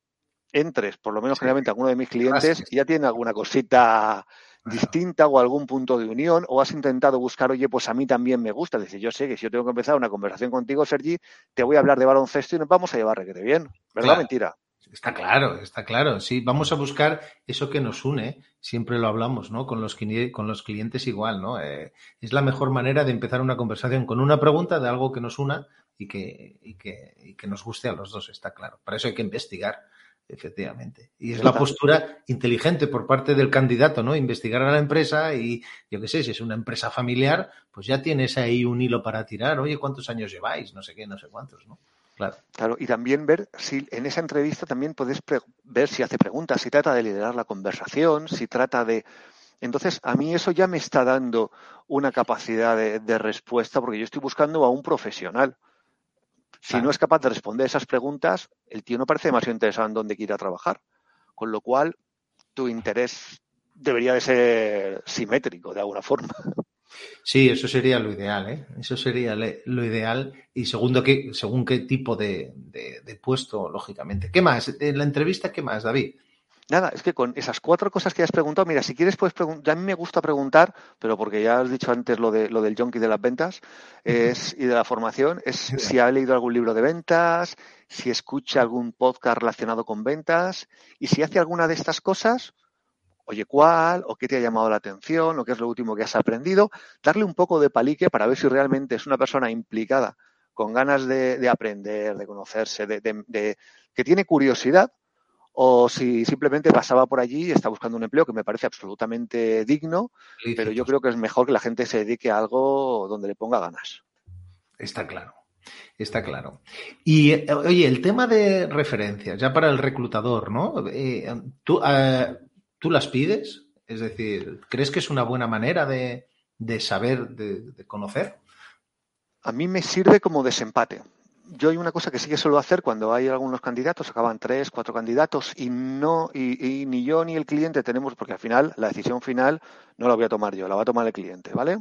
entres, por lo menos generalmente alguno de mis clientes ya tiene alguna cosita distinta o algún punto de unión o has intentado buscar, oye, pues a mí también me gusta. Decir, yo sé que si yo tengo que empezar una conversación contigo, Sergi, te voy a hablar de baloncesto y nos vamos a llevar requete bien. ¿Verdad mentira? Está claro, está claro. Sí, vamos a buscar eso que nos une. Siempre lo hablamos, ¿no? Con los, con los clientes igual, ¿no? Eh, es la mejor manera de empezar una conversación con una pregunta de algo que nos una y que, y que, y que nos guste a los dos, está claro. Para eso hay que investigar Efectivamente. Y es la postura inteligente por parte del candidato, ¿no? Investigar a la empresa y, yo qué sé, si es una empresa familiar, pues ya tienes ahí un hilo para tirar. Oye, ¿cuántos años lleváis? No sé qué, no sé cuántos, ¿no? Claro. Claro, y también ver si en esa entrevista también puedes ver si hace preguntas, si trata de liderar la conversación, si trata de. Entonces, a mí eso ya me está dando una capacidad de respuesta porque yo estoy buscando a un profesional. Si no es capaz de responder esas preguntas, el tío no parece demasiado interesado en dónde quiera trabajar. Con lo cual, tu interés debería de ser simétrico de alguna forma. Sí, eso sería lo ideal, ¿eh? Eso sería lo ideal. Y segundo, ¿qué, según qué tipo de, de, puesto, lógicamente. ¿Qué más? En la entrevista, ¿qué más, David? Nada, es que con esas cuatro cosas que has preguntado, mira, si quieres puedes preguntar, a mí me gusta preguntar, pero porque ya has dicho antes lo de lo del junkie de las ventas es, y de la formación, es si ha leído algún libro de ventas, si escucha algún podcast relacionado con ventas y si hace alguna de estas cosas, oye, ¿cuál? ¿O qué te ha llamado la atención? ¿O qué es lo último que has aprendido? Darle un poco de palique para ver si realmente es una persona implicada, con ganas de, aprender, de conocerse, de, que tiene curiosidad o si simplemente pasaba por allí y está buscando un empleo que me parece absolutamente digno, pero yo creo que es mejor que la gente se dedique a algo donde le ponga ganas. Está claro. Está claro. Y oye, el tema de referencias, ya para el reclutador, ¿no? Eh, ¿tú, eh, ¿tú, las pides? Es decir, ¿crees que es una buena manera de, saber, de conocer? A mí me sirve como desempate yo hay una cosa que sí que suelo hacer cuando hay algunos candidatos, acaban tres, cuatro candidatos y no, y, ni yo ni el cliente tenemos, porque al final la decisión final no la voy a tomar yo, la va a tomar el cliente, ¿vale?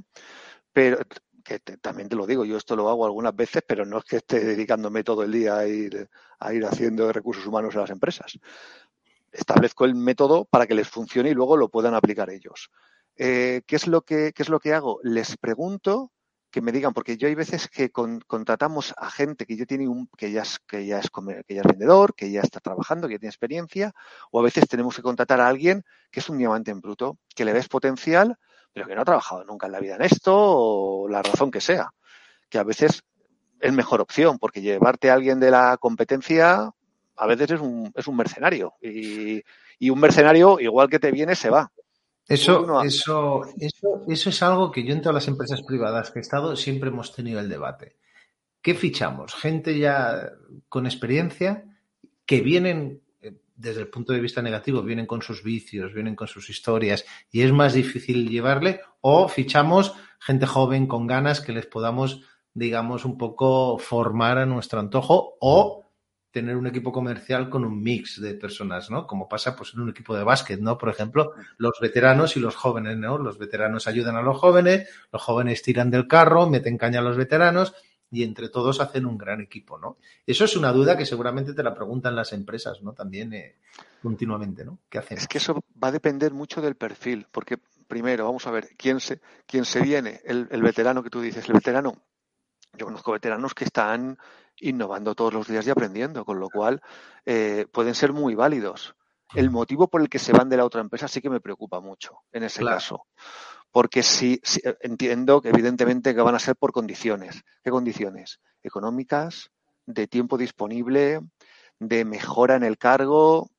Pero que también te lo digo, yo esto lo hago algunas veces, pero no es que esté dedicándome todo el día a ir, a ir haciendo recursos humanos en las empresas. Establezco el método para que les funcione y luego lo puedan aplicar ellos. Eh, ¿qué, es lo que, ¿Qué es lo que hago? Les pregunto que me digan, porque yo hay veces que contratamos a gente que ya tiene un, que ya es, que ya es que ya es vendedor, que ya está trabajando, que ya tiene experiencia, o a veces tenemos que contratar a alguien que es un diamante en bruto, que le ves potencial, pero que no ha trabajado nunca en la vida en esto, o la razón que sea. Que a veces es mejor opción, porque llevarte a alguien de la competencia a veces es un, es un mercenario. Y, y un mercenario, igual que te viene, se va. Eso, eso, eso, eso es algo que yo en todas las empresas privadas que he estado siempre hemos tenido el debate. ¿Qué fichamos? Gente ya con experiencia que vienen eh, desde el punto de vista negativo, vienen con sus vicios, vienen con sus historias y es más difícil llevarle o fichamos gente joven con ganas que les podamos, digamos, un poco formar a nuestro antojo o tener un equipo comercial con un mix de personas, ¿no? Como pasa pues en un equipo de básquet, ¿no? Por ejemplo, los veteranos y los jóvenes, ¿no? Los veteranos ayudan a los jóvenes, los jóvenes tiran del carro, meten caña a los veteranos y entre todos hacen un gran equipo, ¿no? Eso es una duda que seguramente te la preguntan las empresas, ¿no? También eh, continuamente, ¿no? ¿Qué hacen? Es que eso va a depender mucho del perfil, porque primero, vamos a ver, ¿quién se, quién se viene? El, el veterano que tú dices, el veterano. Yo conozco veteranos que están innovando todos los días y aprendiendo, con lo cual eh, pueden ser muy válidos. El motivo por el que se van de la otra empresa sí que me preocupa mucho en ese caso. Porque sí, eh, entiendo que evidentemente que van a ser por condiciones. ¿Qué condiciones? Económicas, de tiempo disponible, de mejora en el cargo,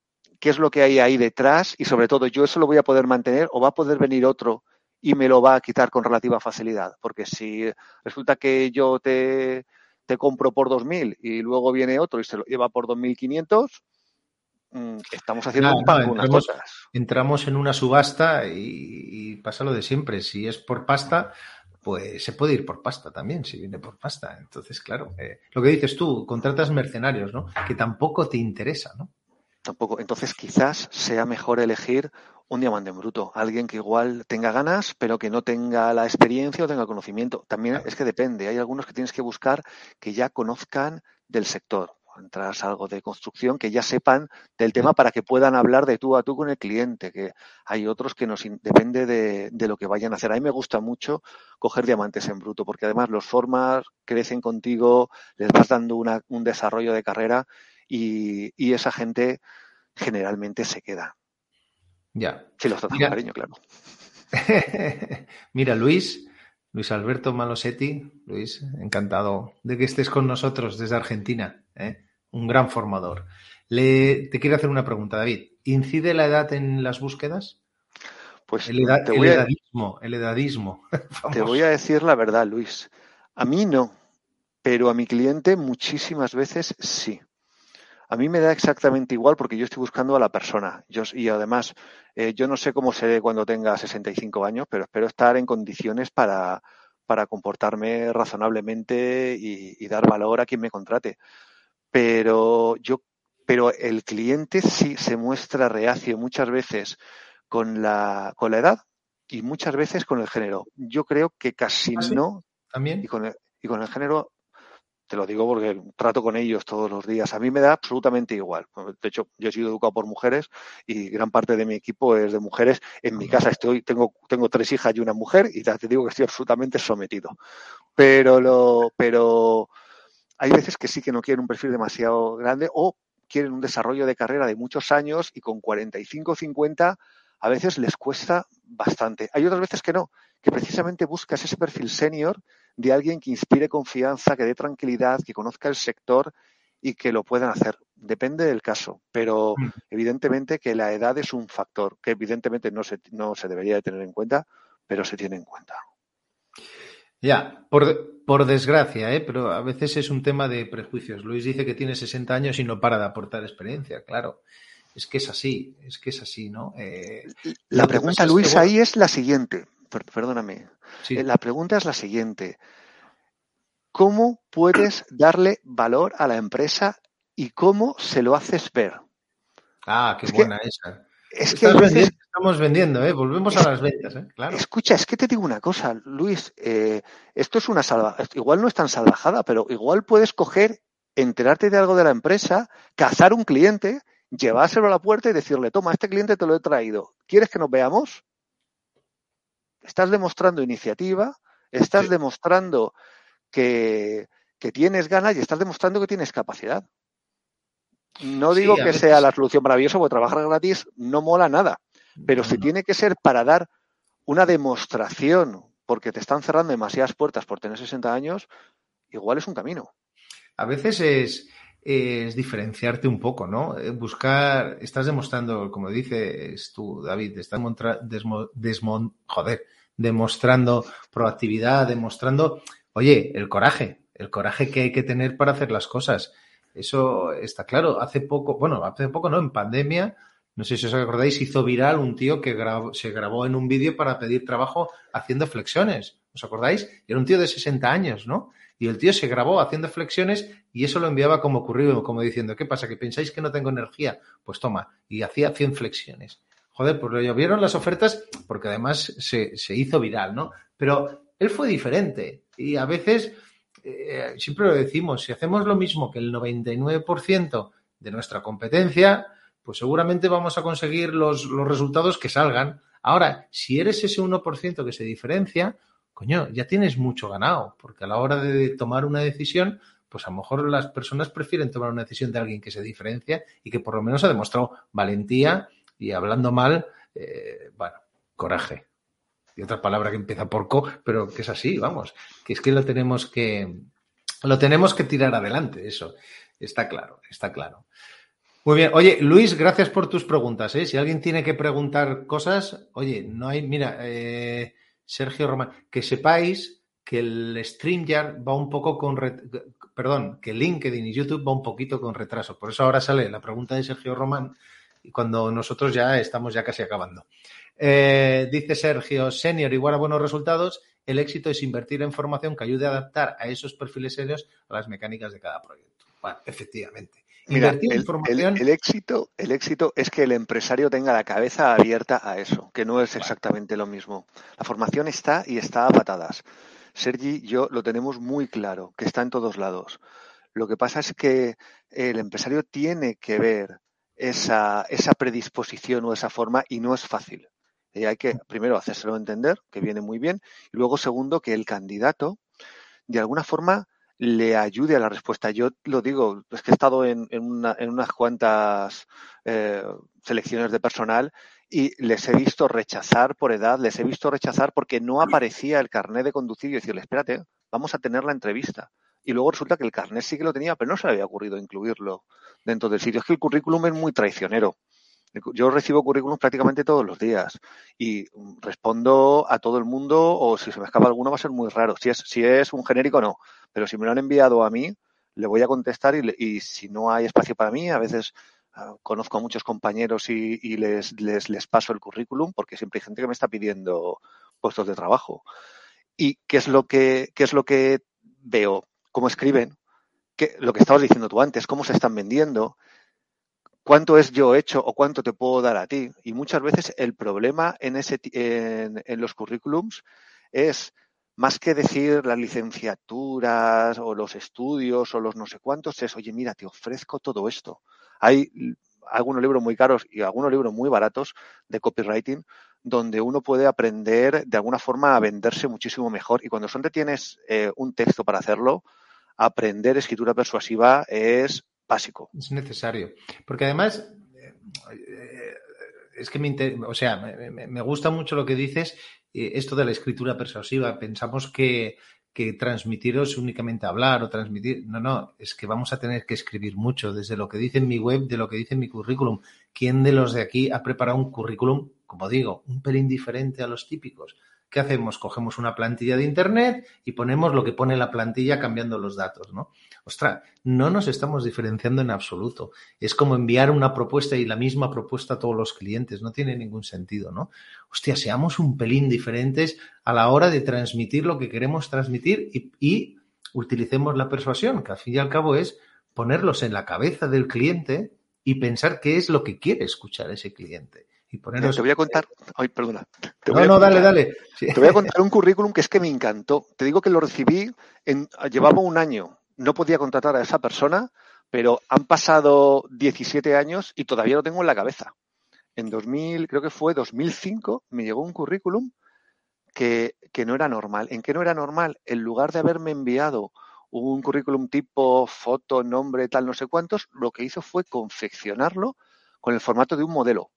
qué es lo que hay ahí detrás y sobre todo yo eso lo voy a poder mantener o va a poder venir otro y me lo va a quitar con relativa facilidad. Porque si resulta que yo te, te compro por 2.000 y luego viene otro y se lo lleva por 2.500, mm, estamos haciendo un entramos, cosas. Entramos en una subasta y, pasa lo de siempre. Si es por pasta, pues se puede ir por pasta también, si viene por pasta. Entonces, claro, eh, lo que dices tú, contratas mercenarios, ¿no? Que tampoco te interesa, ¿no? Tampoco. Entonces, quizás sea mejor elegir un diamante en bruto. Alguien que igual tenga ganas, pero que no tenga la experiencia o tenga conocimiento. También es que depende. Hay algunos que tienes que buscar que ya conozcan del sector. Entras algo de construcción, que ya sepan del tema para que puedan hablar de tú a tú con el cliente. Que hay otros que nos depende de, de lo que vayan a hacer. A mí me gusta mucho coger diamantes en bruto, porque además los formas, crecen contigo, les vas dando una, un desarrollo de carrera y, y esa gente generalmente se queda. Ya. Si los tratas con cariño, claro. Mira, Luis, Luis Alberto Malosetti, Luis, encantado de que estés con nosotros desde Argentina, ¿eh? un gran formador. Le, te quiero hacer una pregunta, David. ¿Incide la edad en las búsquedas? Pues el, edad, el a- edadismo, el edadismo. Te voy a decir la verdad, Luis. A mí no, pero a mi cliente muchísimas veces sí. A mí me da exactamente igual porque yo estoy buscando a la persona. Yo, y además, eh, yo no sé cómo seré cuando tenga 65 años, pero espero estar en condiciones para, para comportarme razonablemente y, y dar valor a quien me contrate. Pero yo, pero el cliente sí se muestra reacio muchas veces con la, con la edad y muchas veces con el género. Yo creo que casi ¿Ah, sí? no ¿También? y con, el, y con el género, te lo digo porque trato con ellos todos los días. A mí me da absolutamente igual. De hecho, yo he sido educado por mujeres y gran parte de mi equipo es de mujeres. En mi casa estoy, tengo, tengo tres hijas y una mujer y te digo que estoy absolutamente sometido. Pero lo, pero hay veces que sí que no quieren un perfil demasiado grande o quieren un desarrollo de carrera de muchos años y con 45 50 a veces les cuesta bastante. Hay otras veces que no, que precisamente buscas ese perfil senior de alguien que inspire confianza, que dé tranquilidad, que conozca el sector y que lo puedan hacer. Depende del caso, pero Mm. evidentemente que la edad es un factor que evidentemente no se, no se debería de tener en cuenta, pero se tiene en cuenta. Ya, por, por desgracia, ¿eh? pero a veces es un tema de prejuicios. Luis dice que tiene 60 años y no para de aportar experiencia, claro. Es que es así, es que es así, ¿no? Eh, La pregunta, pasa es que, Luis, bueno, ahí es la siguiente. Per- Perdóname. sí. Eh, La pregunta es la siguiente. ¿Cómo puedes darle valor a la empresa y cómo se lo haces ver? Ah, qué Es que- buena esa. Es que veces, vendiendo, estamos vendiendo, ¿eh? Volvemos a las ventas, ¿eh? Claro. escucha, es que te digo una cosa, Luis, eh, esto es una salva, igual no es tan salvajada, pero igual puedes coger, enterarte de algo de la empresa, cazar un cliente, llevárselo a la puerta y decirle, toma, este cliente te lo he traído, ¿quieres que nos veamos? Estás demostrando iniciativa, estás Sí. demostrando que, que tienes ganas y estás demostrando que tienes capacidad. No digo que veces- sea la solución maravillosa porque trabajar gratis no mola nada, pero No, si no. tiene que ser para dar una demostración porque te están cerrando demasiadas puertas por tener 60 años, igual es un camino. A veces es, es diferenciarte un poco, ¿no? Eh, Buscar, estás demostrando, como dices tú, David, estás desmo- joder, demostrando proactividad, demostrando, oye, el coraje, el coraje que hay que tener para hacer las cosas. Eso está claro. Hace poco, bueno, hace poco, ¿no? En pandemia, no sé si os acordáis, hizo viral un tío que se grabó en un vídeo para pedir trabajo haciendo flexiones. ¿Os acordáis? Era un tío de 60 años, ¿no? Y el tío se grabó haciendo flexiones y eso lo enviaba como currículum, como diciendo, ¿qué pasa? ¿Que pensáis que no tengo energía? Pues toma, y hacía 100 flexiones. Joder, pues lo llovieron las ofertas porque además se, se hizo viral, ¿no? Pero él fue diferente y a veces, eh, siempre lo decimos, si hacemos lo mismo que el 99% de nuestra competencia, pues seguramente vamos a conseguir los, los resultados que salgan. Ahora, si eres ese 1% que se diferencia, coño, ya tienes mucho ganado, porque a la hora de tomar una decisión, pues a lo mejor las personas prefieren tomar una decisión de alguien que se diferencia y que por lo menos ha demostrado valentía y hablando mal, eh, bueno, coraje. Y otra palabra que empieza por co, pero que es así, vamos, que es que lo tenemos que, lo tenemos que tirar adelante, eso. Está claro, está claro. Muy bien. Oye, Luis, gracias por tus preguntas. ¿eh? Si alguien tiene que preguntar cosas, oye, no hay, mira, eh, Sergio Román, que sepáis que el StreamYard va un poco con, ret- perdón, que LinkedIn y YouTube va un poquito con retraso. Por eso ahora sale la pregunta de Sergio Román cuando nosotros ya estamos ya casi acabando. Eh, dice Sergio, senior igual a buenos resultados, el éxito es invertir en formación que ayude a adaptar a esos perfiles seniors a las mecánicas de cada proyecto. Bueno, efectivamente. El, éxito, el éxito es que el empresario tenga la cabeza abierta a eso, que no es exactamente lo mismo. La formación está y está a patadas. Sergi y yo lo tenemos muy claro, que está en todos lados. Lo que pasa es que el empresario tiene que ver esa, esa predisposición o esa forma y no es fácil. Y hay que, primero, hacérselo entender, que viene muy bien, y luego, segundo, que el candidato, de alguna forma, le ayude a la respuesta. Yo lo digo, es que he estado en, en, unas cuantas eh, selecciones de personal y les he visto rechazar por edad, les he visto rechazar porque no aparecía el carnet de conducir y decirle, espérate, vamos a tener la entrevista. Y luego resulta que el carnet sí que lo tenía, pero no se le había ocurrido incluirlo dentro del sitio. Es que el currículum es muy traicionero. Yo recibo currículums prácticamente todos los días y respondo a todo el mundo o si se me escapa alguno va a ser muy raro. Si es, si es un genérico, no. Pero si me lo han enviado a mí, le voy a contestar y, si no hay espacio para mí, a veces uh, conozco a muchos compañeros y, y les, les, les, paso el currículum porque siempre hay gente que me está pidiendo puestos de trabajo. ¿Y qué es lo que, qué es lo que veo? ¿Cómo escriben? ¿Qué, lo que estabas diciendo tú antes, cómo se están vendiendo, cuánto es yo hecho o cuánto te puedo dar a ti. Y muchas veces el problema en, ese, en, en los currículums es más que decir las licenciaturas o los estudios o los no sé cuántos, es, oye, mira, te ofrezco todo esto. Hay algunos libros muy caros y algunos libros muy baratos de copywriting donde uno puede aprender de alguna forma a venderse muchísimo mejor. Y cuando son tienes eh, un texto para hacerlo, aprender escritura persuasiva es básico. Es necesario. Porque además, eh, es que me, o sea, me, gusta mucho lo que dices, eh, esto de la escritura persuasiva. Pensamos que, que transmitir es únicamente hablar o transmitir. No, no, es que vamos a tener que escribir mucho, desde lo que dice mi web, de lo que dice mi currículum. ¿Quién de los de aquí ha preparado un currículum, como digo, un pelín diferente a los típicos? ¿Qué hacemos? Cogemos una plantilla de Internet y ponemos lo que pone la plantilla cambiando los datos, ¿no? Ostras, no nos estamos diferenciando en absoluto. Es como enviar una propuesta y la misma propuesta a todos los clientes. No tiene ningún sentido, ¿no? Hostia, seamos un pelín diferentes a la hora de transmitir lo que queremos transmitir y, y utilicemos la persuasión, que al fin y al cabo es ponerlos en la cabeza del cliente y pensar qué es lo que quiere escuchar ese cliente. Y poneros... Te voy a contar, ay, perdona. Te no, no, dale, dale. Sí. Te voy a contar un currículum que es que me encantó. Te digo que lo recibí, en, llevaba un año, no podía contratar a esa persona, pero han pasado 17 años y todavía lo tengo en la cabeza. En 2000, creo que fue 2005, me llegó un currículum que, que no era normal. ¿En qué no era normal? En lugar de haberme enviado un currículum tipo foto, nombre, tal, no sé cuántos, lo que hizo fue confeccionarlo con el formato de un modelo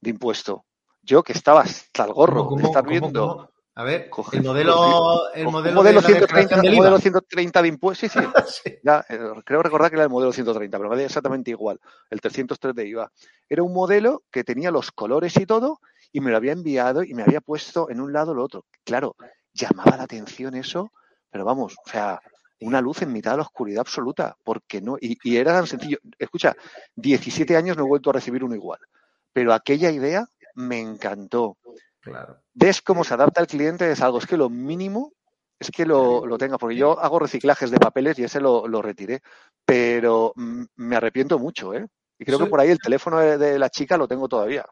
de impuesto. Yo que estaba hasta el gorro ¿Cómo, de estar viendo. A ver, coge, el modelo, el modelo, modelo, de 130, el modelo 130 de impuestos. Sí, sí. sí. Ya, eh, creo recordar que era el modelo 130, pero me da exactamente igual. El 303 de IVA. Era un modelo que tenía los colores y todo, y me lo había enviado y me había puesto en un lado o lo otro. Claro, llamaba la atención eso, pero vamos, o sea, una luz en mitad de la oscuridad absoluta, porque no, y, y era tan sencillo. Escucha, 17 años no he vuelto a recibir uno igual pero aquella idea me encantó. Claro. Ves cómo se adapta el cliente, es algo, es que lo mínimo es que lo, lo tenga, porque yo hago reciclajes de papeles y ese lo, lo retiré, pero me arrepiento mucho, ¿eh? Y creo que por ahí el teléfono de, de, la chica lo tengo todavía.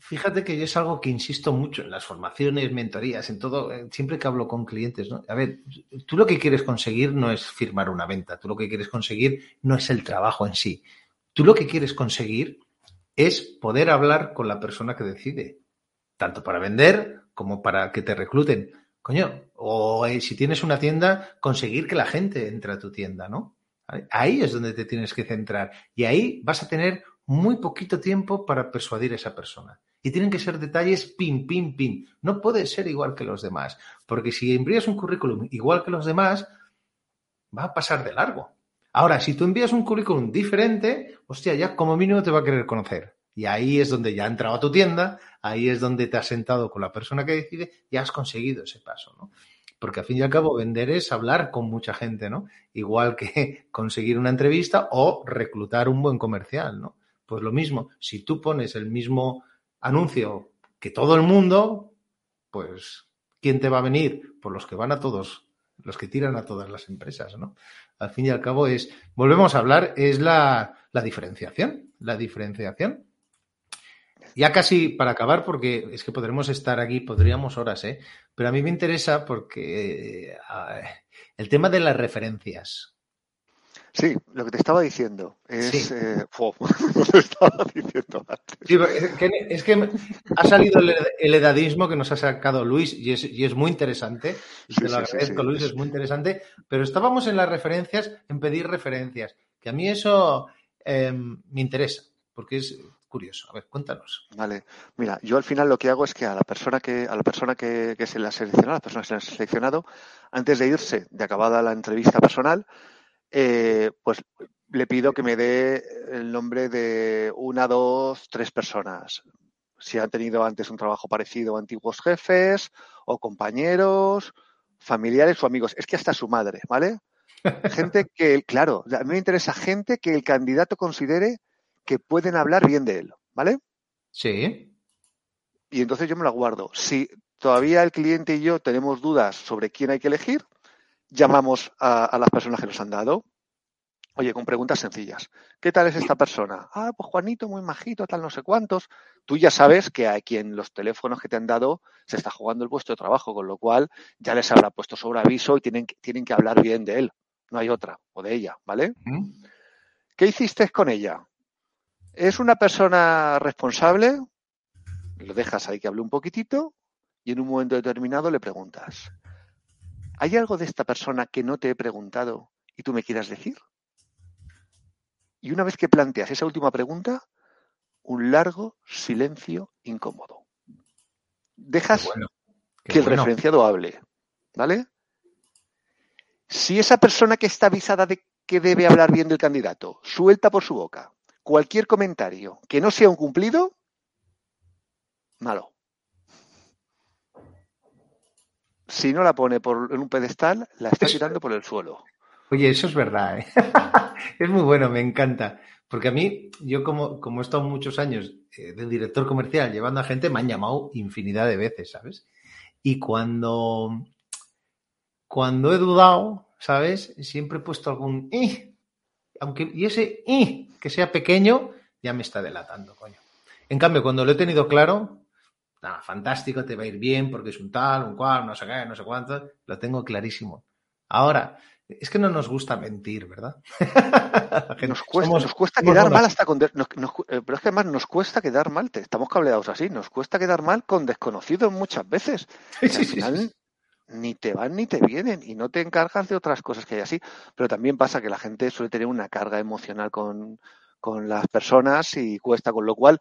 Fíjate que yo es algo que insisto mucho en las formaciones, mentorías, en todo, siempre que hablo con clientes, ¿no? A ver, tú lo que quieres conseguir no es firmar una venta, tú lo que quieres conseguir no es el trabajo en sí. Tú lo que quieres conseguir es poder hablar con la persona que decide, tanto para vender como para que te recluten. Coño, o eh, si tienes una tienda, conseguir que la gente entre a tu tienda, ¿no? Ahí es donde te tienes que centrar. Y ahí vas a tener muy poquito tiempo para persuadir a esa persona. Y tienen que ser detalles pin, pin, pin. No puede ser igual que los demás. Porque si envías un currículum igual que los demás, va a pasar de largo. Ahora, si tú envías un currículum diferente, hostia, ya como mínimo te va a querer conocer. Y ahí es donde ya ha entrado a tu tienda, ahí es donde te has sentado con la persona que decide y has conseguido ese paso, ¿no? Porque al fin y al cabo vender es hablar con mucha gente, ¿no? Igual que conseguir una entrevista o reclutar un buen comercial, ¿no? Pues lo mismo, si tú pones el mismo anuncio que todo el mundo, pues ¿quién te va a venir? Por los que van a todos los que tiran a todas las empresas, ¿no? Al fin y al cabo es, volvemos a hablar, es la diferenciación, la diferenciación. Ya casi para acabar, porque es que podremos estar aquí, podríamos horas, ¿eh? Pero a mí me interesa porque eh, el tema de las referencias. Sí, lo que te estaba diciendo es. Eh, lo que estaba diciendo antes. Sí, es, que, ha salido el, edadismo que nos ha sacado Luis y es, y es muy interesante. Te lo agradezco, Luis, es muy interesante. Pero estábamos en las referencias, en pedir referencias. Que a mí eso em, me interesa, porque es curioso. A ver, cuéntanos. Vale, mira, yo al final lo que hago es que a la persona que, a la persona que, que se le ha seleccionado, a la persona que se ha seleccionado, antes de irse, de acabada la entrevista personal, eh, pues le pido que me dé el nombre de una, dos, tres personas. Si han tenido antes un trabajo parecido, antiguos jefes o compañeros, familiares o amigos. Es que hasta su madre, ¿vale? Gente que, claro, a mí me interesa gente que el candidato considere que pueden hablar bien de él, ¿vale? Sí. Y entonces yo me la guardo. Si todavía el cliente y yo tenemos dudas sobre quién hay que elegir, llamamos a, las personas que nos han dado. Oye, con preguntas sencillas. ¿Qué tal es esta persona? Ah, pues Juanito, muy majito, tal, no sé cuántos. Tú ya sabes que a quien los teléfonos que te han dado se está jugando el puesto de trabajo, con lo cual ya les habrá puesto sobre aviso y tienen, tienen que hablar bien de él. No hay otra, o de ella, ¿vale? ¿Qué hiciste con ella? ¿Es una persona responsable? Lo dejas ahí que hable un poquitito y en un momento determinado le preguntas, ¿Hay algo de esta persona que no te he preguntado y tú me quieras decir? Y una vez que planteas esa última pregunta, un largo silencio incómodo. Dejas que el referenciado hable, ¿vale? Si esa persona que está avisada de que debe hablar bien del candidato suelta por su boca cualquier comentario que no sea un cumplido, malo. si no la pone por, en un pedestal, la está tirando por el suelo. Oye, eso es verdad, ¿eh? es muy bueno, me encanta. Porque a mí, yo como, como he estado muchos años eh, de director comercial llevando a gente, me han llamado infinidad de veces, ¿sabes? Y cuando, cuando he dudado, ¿sabes? Siempre he puesto algún ¡eh! Aunque, y ese ¡eh! que sea pequeño, ya me está delatando, coño. En cambio, cuando lo he tenido claro, fantástico, te va a ir bien porque es un tal, un cual, no sé qué, no sé cuánto, lo tengo clarísimo. Ahora, es que no nos gusta mentir, ¿verdad? nos, cuesta, nos cuesta quedar mal hasta con... Eh, pero es que además nos cuesta quedar mal, estamos cableados así, nos cuesta quedar mal con desconocidos muchas veces. al final ni te van ni te vienen y no te encargas de otras cosas que hay así. Pero también pasa que la gente suele tener una carga emocional con, con las personas y cuesta, con lo cual,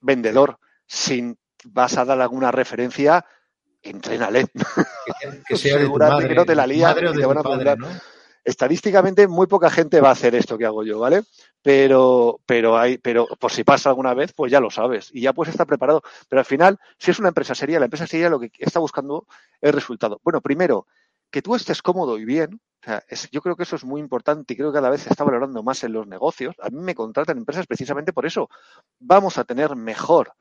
vendedor sin vas a dar alguna referencia, entrénale. Que, sea de madre, que no te la lías y te van a padre, Estadísticamente, muy poca gente va a hacer esto que hago yo, ¿vale? Pero, pero hay, pero por si pasa alguna vez, pues ya lo sabes y ya puedes estar preparado. Pero al final, si es una empresa seria, la empresa seria lo que está buscando es resultado. Bueno, primero, que tú estés cómodo y bien. O sea, yo creo que eso es muy importante y creo que cada vez se está valorando más en los negocios. A mí me contratan empresas precisamente por eso. Vamos a tener mejor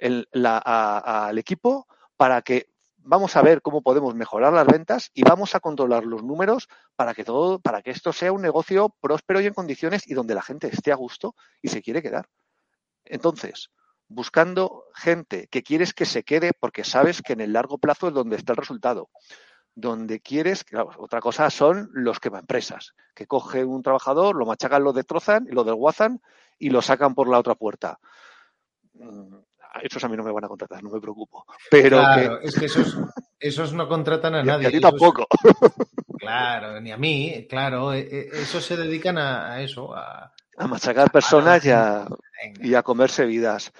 al equipo para que vamos a ver cómo podemos mejorar las ventas y vamos a controlar los números para que todo, para que esto sea un negocio próspero y en condiciones y donde la gente esté a gusto y se quiere quedar. Entonces, buscando gente que quieres que se quede porque sabes que en el largo plazo es donde está el resultado. Donde quieres, claro, otra cosa son los empresas que cogen un trabajador, lo machacan, lo destrozan, lo desguazan y lo sacan por la otra puerta esos a mí no me van a contratar, no me preocupo. Pero claro, es que esos, esos no contratan a nadie. Y a ti tampoco. claro, ni a mí, claro. E, e, esos se dedican a, eso, a, a machacar personas y, a, y a comerse vidas.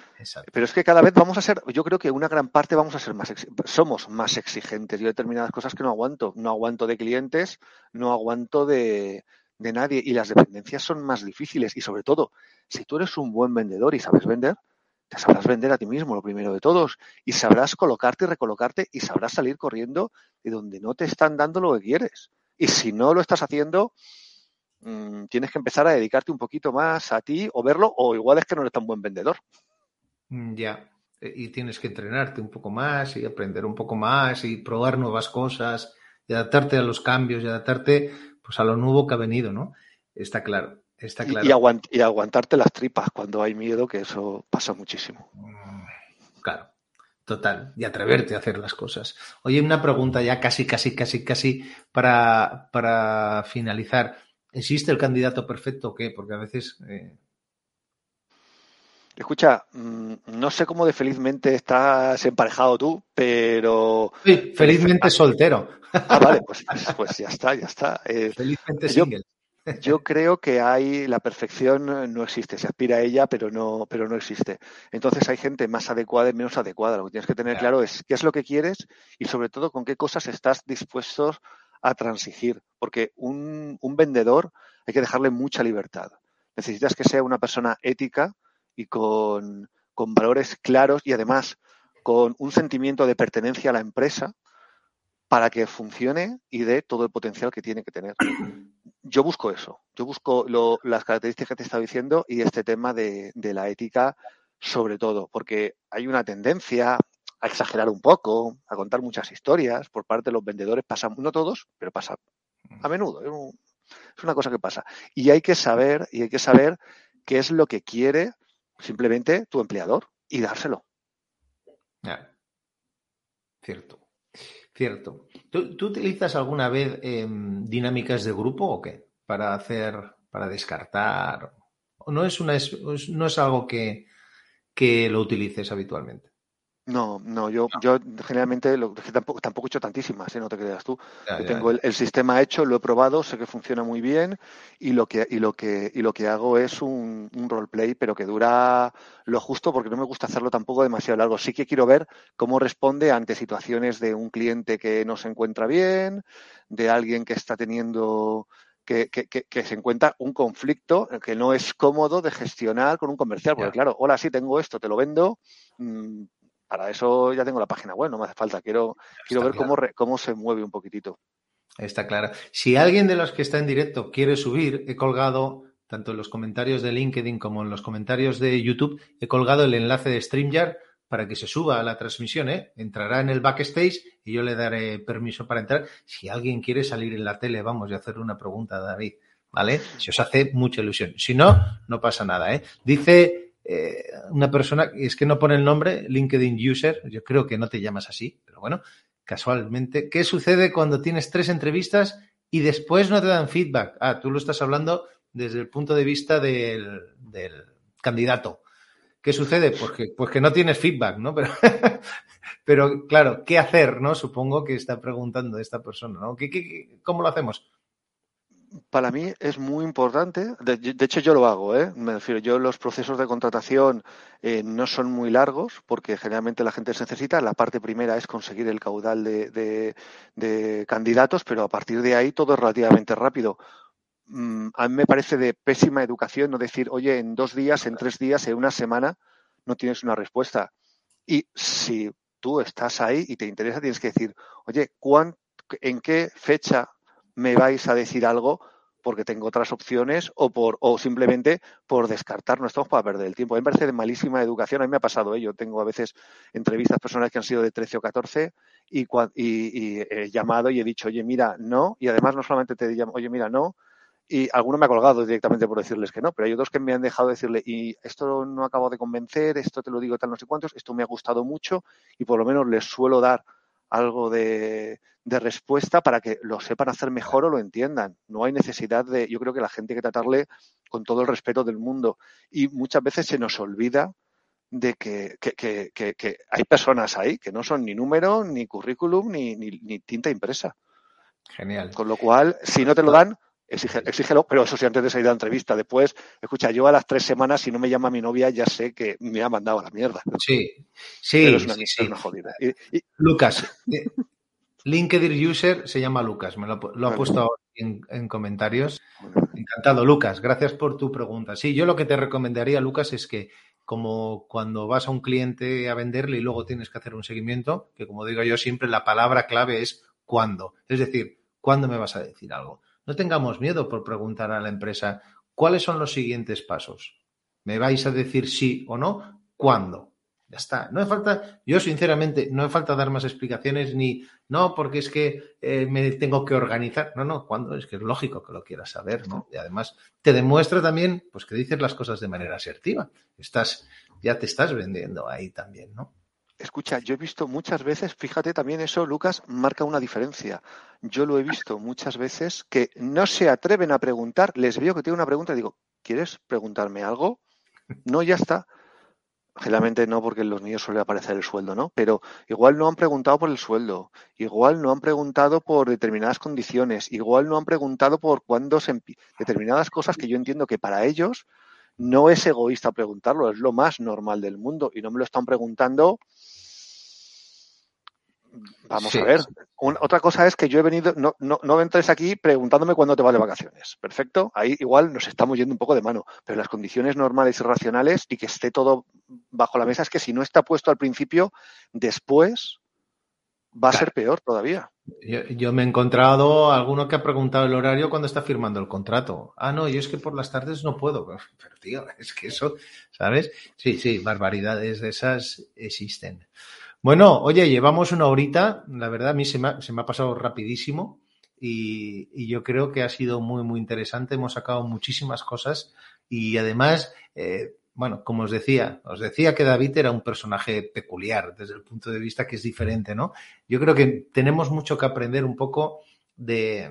Pero es que cada vez vamos a ser, yo creo que una gran parte vamos a ser más, somos más exigentes. Yo determinadas cosas que no aguanto. No aguanto de clientes, no aguanto de, de nadie. Y las dependencias son más difíciles. Y sobre todo, si tú eres un buen vendedor y sabes vender, te sabrás vender a ti mismo, lo primero de todos, y sabrás colocarte y recolocarte y sabrás salir corriendo de donde no te están dando lo que quieres. Y si no lo estás haciendo, mm, tienes que empezar a dedicarte un poquito más a ti o verlo, o igual es que no eres tan buen vendedor. Mm, ya, e, y tienes que entrenarte un poco más y aprender un poco más y probar nuevas cosas y adaptarte a los cambios y adaptarte pues a lo nuevo que ha venido, ¿no? Está claro, está claro. Y, y aguantarte las tripas cuando hay miedo, que eso pasa muchísimo. Mm, claro, total. Y atreverte a hacer las cosas. Oye, una pregunta ya casi, casi, casi, casi para, para finalizar. ¿Existe el candidato perfecto o qué? Porque a veces eh, Escucha, mm, no sé cómo de felizmente estás emparejado tú, pero... Sí, felizmente soltero. Ah, vale, pues, pues, ya está, ya está. Eh, felizmente single. Yo creo que hay la perfección no existe, se aspira a ella, pero no, pero no existe. Entonces hay gente más adecuada y menos adecuada. Lo que tienes que tener claro es qué es lo que quieres y sobre todo con qué cosas estás dispuestos a transigir. Porque un, un vendedor hay que dejarle mucha libertad. Necesitas que sea una persona ética, y con, valores claros y además con un sentimiento de pertenencia a la empresa para que funcione y dé todo el potencial que tiene que tener. Yo busco eso, yo busco las características que te estaba diciendo y este tema de, la ética sobre todo, porque hay una tendencia a exagerar un poco, a contar muchas historias por parte de los vendedores, pasa, no todos, pero pasa a menudo, es una cosa que pasa. Y hay que saber, y hay que saber qué es lo que quiere simplemente tu empleador y dárselo. Cierto. Cierto. ¿Tú, utilizas alguna vez em, dinámicas de grupo o qué? Para hacer, para descartar. ¿O no es, una, no es algo que, que lo utilices habitualmente? No, no, yo, yo generalmente lo, tampoco, tampoco he hecho tantísimas, ¿eh? no te creas tú. tengo El, sistema hecho, lo he probado, sé que funciona muy bien y lo que, y lo que, y lo que hago es un, un roleplay, pero que dura lo justo porque no me gusta hacerlo tampoco demasiado largo. Sí que quiero ver cómo responde ante situaciones de un cliente que no se encuentra bien, de alguien que está teniendo que, que, que, se encuentra un conflicto que no es cómodo de gestionar con un comercial. Porque, claro, hola, sí tengo esto, te lo vendo, mm, para eso ya tengo la página web, no me hace falta. Quiero, quiero ver cómo, cómo se mueve un poquitito. Está claro. Si alguien de los que está en directo quiere subir, he colgado, tanto en los comentarios de LinkedIn como en los comentarios de YouTube, he colgado el enlace de StreamYard para que se suba a la transmisión. ¿eh? Entrará en el backstage y yo le daré permiso para entrar. Si alguien quiere salir en la tele, vamos, y hacer una pregunta a David. ¿Vale? Si os hace mucha ilusión. Si no, no pasa nada. ¿eh? Dice eh, una persona, es que no pone el nombre, LinkedIn User, yo creo que no te llamas así, pero bueno, casualmente, ¿qué sucede cuando tienes tres entrevistas y después no te dan feedback? Ah, tú lo estás hablando desde el punto de vista del, candidato. ¿Qué sucede? Pues que, pues que no tienes feedback, ¿no? Pero, pero claro, ¿qué hacer? ¿No? Supongo que está preguntando esta persona, ¿no? ¿Qué, cómo lo hacemos? Para mí es muy importante. De, hecho, yo lo hago, ¿eh? Me refiero, yo los procesos de contratación eh, no son muy largos porque generalmente la gente se necesita. La parte primera es conseguir el caudal de, candidatos, pero a partir de ahí todo es relativamente rápido. Mm, a mí me parece de pésima educación no decir, oye, en dos días, en tres días, en una semana no tienes una respuesta. Y si tú estás ahí y te interesa, tienes que decir, oye, ¿en qué fecha me vais a decir algo porque tengo otras opciones o por o simplemente por descartar, no estamos para perder el tiempo. A mí me parece de malísima educación, a mí me ha pasado ello. Tengo a veces entrevistas personales que han sido de 13 o 14 y, y, he llamado y he dicho, oye, mira, no, y además no solamente te llamo, oye, mira, no, y alguno me ha colgado directamente por decirles que no, pero hay otros que me han dejado decirle, y esto no acabo de convencer, esto te lo digo tal no sé cuántos, esto me ha gustado mucho y por lo menos les suelo dar algo de, respuesta para que lo sepan hacer mejor o lo entiendan. No hay necesidad de, yo creo que la gente hay que tratarle con todo el respeto del mundo y muchas veces se nos olvida de que, hay personas ahí que no son ni número, ni currículum, ni, ni tinta impresa. Genial. Con lo cual, si no te lo dan, exígelo, pero eso sí, antes de salir a la entrevista. Después, escucha, yo a las tres semanas, si no me llama mi novia, ya sé que me ha mandado a la mierda. Sí, sí, es una, jodida. Lucas, eh, LinkedIn User se llama Lucas, me lo, ha puesto en, comentarios. Encantado, Lucas, gracias por tu pregunta. Sí, yo lo que te recomendaría, Lucas, es que como cuando vas a un cliente a venderle y luego tienes que hacer un seguimiento, que como digo yo siempre, la palabra clave es cuándo. Es decir, ¿cuándo me vas a decir algo? No tengamos miedo por preguntar a la empresa cuáles son los siguientes pasos. ¿Me vais a decir sí o no? ¿Cuándo? Ya está. No hace falta, yo sinceramente, no hace falta dar más explicaciones ni, no, porque es que eh, me tengo que organizar. No, no, cuando es que es lógico que lo quieras saber, ¿no? Y además te demuestra también, pues que dices las cosas de manera asertiva. Estás, ya te estás vendiendo ahí también, ¿no? Escucha, yo he visto muchas veces, fíjate también eso, Lucas, marca una diferencia. Yo lo he visto muchas veces que no se atreven a preguntar, les veo que tienen una pregunta y digo, ¿quieres preguntarme algo? No, ya está. Generalmente no, porque en los niños suele aparecer el sueldo, ¿no? Pero igual no han preguntado por el sueldo, igual no han preguntado por determinadas condiciones, igual no han preguntado por cuándo se determinadas cosas que yo entiendo que para ellos no es egoísta preguntarlo, es lo más normal del mundo y no me lo están preguntando Vamos a ver. otra cosa es que yo he venido, no, no, no entres aquí preguntándome cuándo te vas de vacaciones. Perfecto. Ahí igual nos estamos yendo un poco de mano. Pero las condiciones normales y racionales y que esté todo bajo la mesa es que si no está puesto al principio, después va a ser peor todavía. Yo, me he encontrado alguno que ha preguntado el horario cuando está firmando el contrato. Ah, no, yo es que por las tardes no puedo. Pero, tío, es que eso, ¿sabes? Sí, sí, barbaridades de esas existen. Bueno, oye, llevamos una horita, la verdad a mí se me ha, pasado rapidísimo y, yo creo que ha sido muy, muy interesante, hemos sacado muchísimas cosas y además, eh, bueno, como os decía, os decía que David era un personaje peculiar desde el punto de vista que es diferente, ¿no? Yo creo que tenemos mucho que aprender un poco de,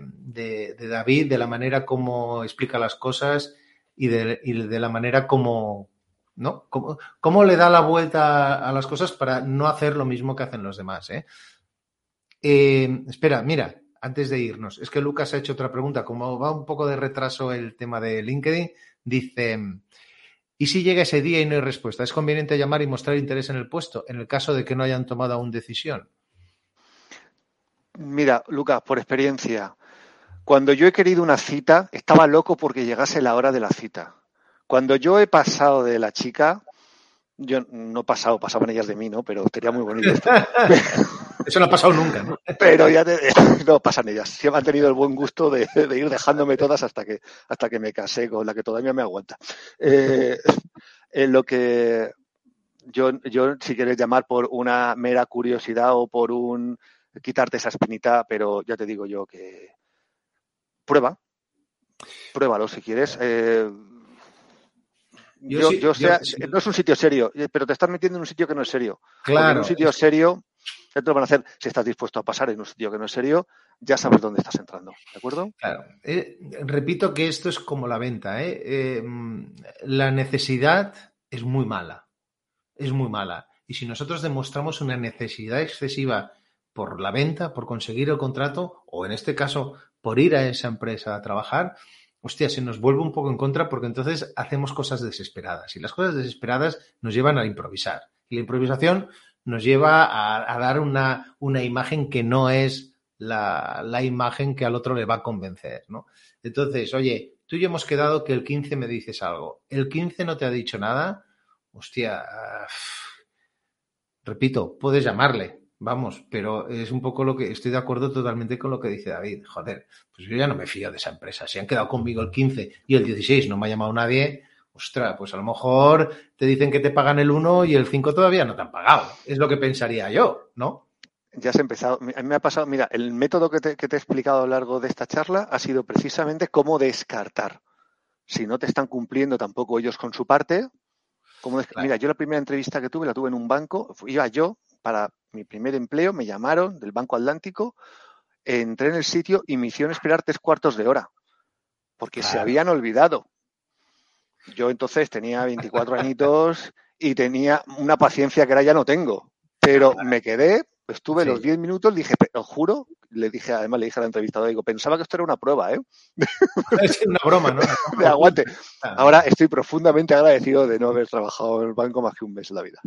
David, de la manera como explica las cosas y de, la manera como, ¿no? ¿Cómo, le da la vuelta a las cosas para no hacer lo mismo que hacen los demás? Eh? Eh, espera, mira, antes de irnos, es que Lucas ha hecho otra pregunta. Como va un poco de retraso el tema de LinkedIn, dice, ¿y si llega ese día y no hay respuesta? ¿Es conveniente llamar y mostrar interés en el puesto en el caso de que no hayan tomado aún decisión? Mira, Lucas, por experiencia, cuando yo he querido una cita, estaba loco porque llegase la hora de la cita. Cuando yo he pasado de la chica, yo no he pasado, pasaban ellas de mí, ¿no? Pero sería muy bonito esto. Eso no ha pasado nunca, ¿no? Pero ya no pasan ellas. Siempre han tenido el buen gusto de, ir dejándome todas hasta que, hasta que me casé con la que todavía me aguanta. Eh, en lo que yo, yo, si quieres llamar por una mera curiosidad o por un quitarte esa espinita, pero ya te digo yo que prueba, pruébalo si quieres. Eh, yo, yo, sea, no es un sitio serio, eh, pero te estás metiendo en un sitio que no es serio. Claro. En un sitio serio, ya van a hacer. Si estás dispuesto a pasar en un sitio que no es serio, ya sabes dónde estás entrando. ¿De acuerdo? Claro. Eh, repito que esto es como la venta. ¿eh? ¿eh? la necesidad es muy mala. Es muy mala. Y si nosotros demostramos una necesidad excesiva por la venta, por conseguir el contrato, o en este caso, por ir a esa empresa a trabajar, hostia, se nos vuelve un poco en contra porque entonces hacemos cosas desesperadas y las cosas desesperadas nos llevan a improvisar y la improvisación nos lleva a, dar una, una, imagen que no es la, la, imagen que al otro le va a convencer, ¿no? Entonces, oye, tú y yo hemos quedado que el 15 me dices algo, el 15 no te ha dicho nada, hostia, repito, puedes llamarle, Vamos, pero es un poco lo que estoy de acuerdo totalmente con lo que dice David. Joder, pues yo ya no me fío de esa empresa. Si han quedado conmigo el 15 y el 16 no me ha llamado nadie, ostras, pues a lo mejor te dicen que te pagan el 1 y el 5 todavía no te han pagado. Es lo que pensaría yo, ¿no? Ya has empezado. A mí me ha pasado, mira, el método que te, he explicado a lo largo de esta charla ha sido precisamente cómo descartar. Si no te están cumpliendo tampoco ellos con su parte, ¿cómo Mira, yo la primera entrevista que tuve la tuve en un banco, iba yo para mi primer empleo, me llamaron del Banco Atlántico, entré en el sitio y me hicieron esperar tres cuartos de hora, porque se habían olvidado. Yo entonces tenía 24 añitos y tenía una paciencia que ahora ya no tengo, pero me quedé, estuve los 10 minutos, dije, os juro, le dije, además le dije a la entrevistadora, digo, pensaba que esto era una prueba, ¿eh? Es una broma, ¿no? de aguante. Ahora estoy profundamente agradecido de no haber trabajado en el banco más que un mes en la vida.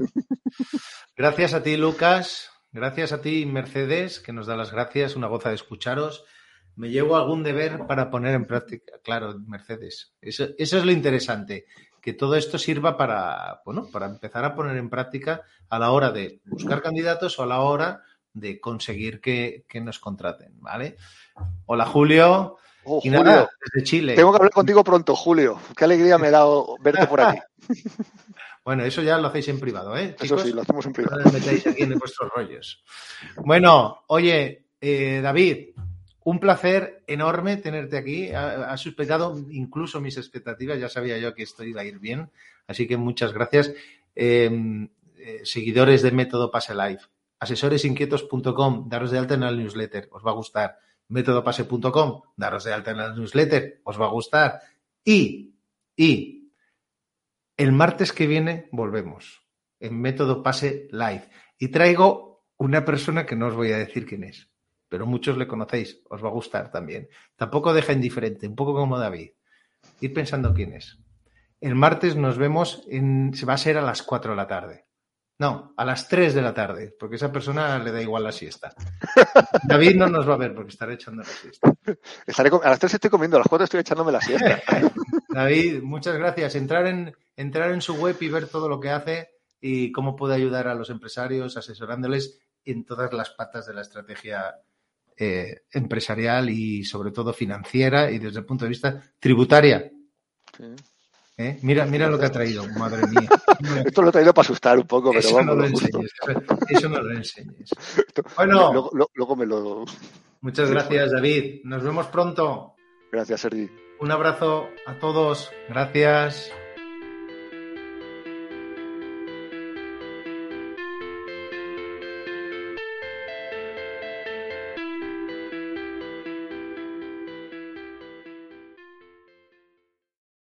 Gracias a ti, Lucas. Gracias a ti, Mercedes, que nos da las gracias. Una goza de escucharos. Me llevo algún deber para poner en práctica. Claro, Mercedes. Eso, es lo interesante. Que todo esto sirva para, bueno, para empezar a poner en práctica a la hora de buscar candidatos o a la hora de conseguir que, nos contraten, ¿vale? Hola, Julio. Oh, y Julio, nada, desde Chile. Tengo que hablar contigo pronto, Julio. Qué alegría me ha dado verte por aquí. Bueno, eso ya lo hacéis en privado, ¿eh? Eso sí, lo hacemos en No privado. os metáis aquí en vuestros rollos. Bueno, oye, eh, David, un placer enorme tenerte aquí. Ha, superado incluso mis expectativas. Ya sabía yo que esto iba a ir bien. Así que muchas gracias. Eh, eh, seguidores de Método Pase Live, asesoresinquietos.com, daros de alta en el newsletter, os va a gustar. Métodopase.com, daros de alta en el newsletter, os va a gustar. Y, y, el martes que viene volvemos en Método Pase Live. Y traigo una persona que no os voy a decir quién es, pero muchos le conocéis, os va a gustar también. Tampoco deja indiferente, un poco como David. Ir pensando quién es. El martes nos vemos, en, se va a ser a las 4 de la tarde. No, a las 3 de la tarde, porque esa persona le da igual la siesta. David no nos va a ver porque estará echando la siesta. Estaré a las 3 estoy comiendo, a las 4 estoy echándome la siesta. David, muchas gracias. Entrar en, entrar en su web y ver todo lo que hace y cómo puede ayudar a los empresarios, asesorándoles en todas las patas de la estrategia eh, empresarial y sobre todo financiera y desde el punto de vista tributaria. Sí. ¿eh? Mira, mira lo que ha traído, madre mía. Esto lo he traído para asustar un poco, pero Eso no vamos, lo enseñes. Eso, no lo enseñes. Bueno, luego me lo. muchas gracias, David. Nos vemos pronto. Gracias, Sergi. Un abrazo a todos. Gracias.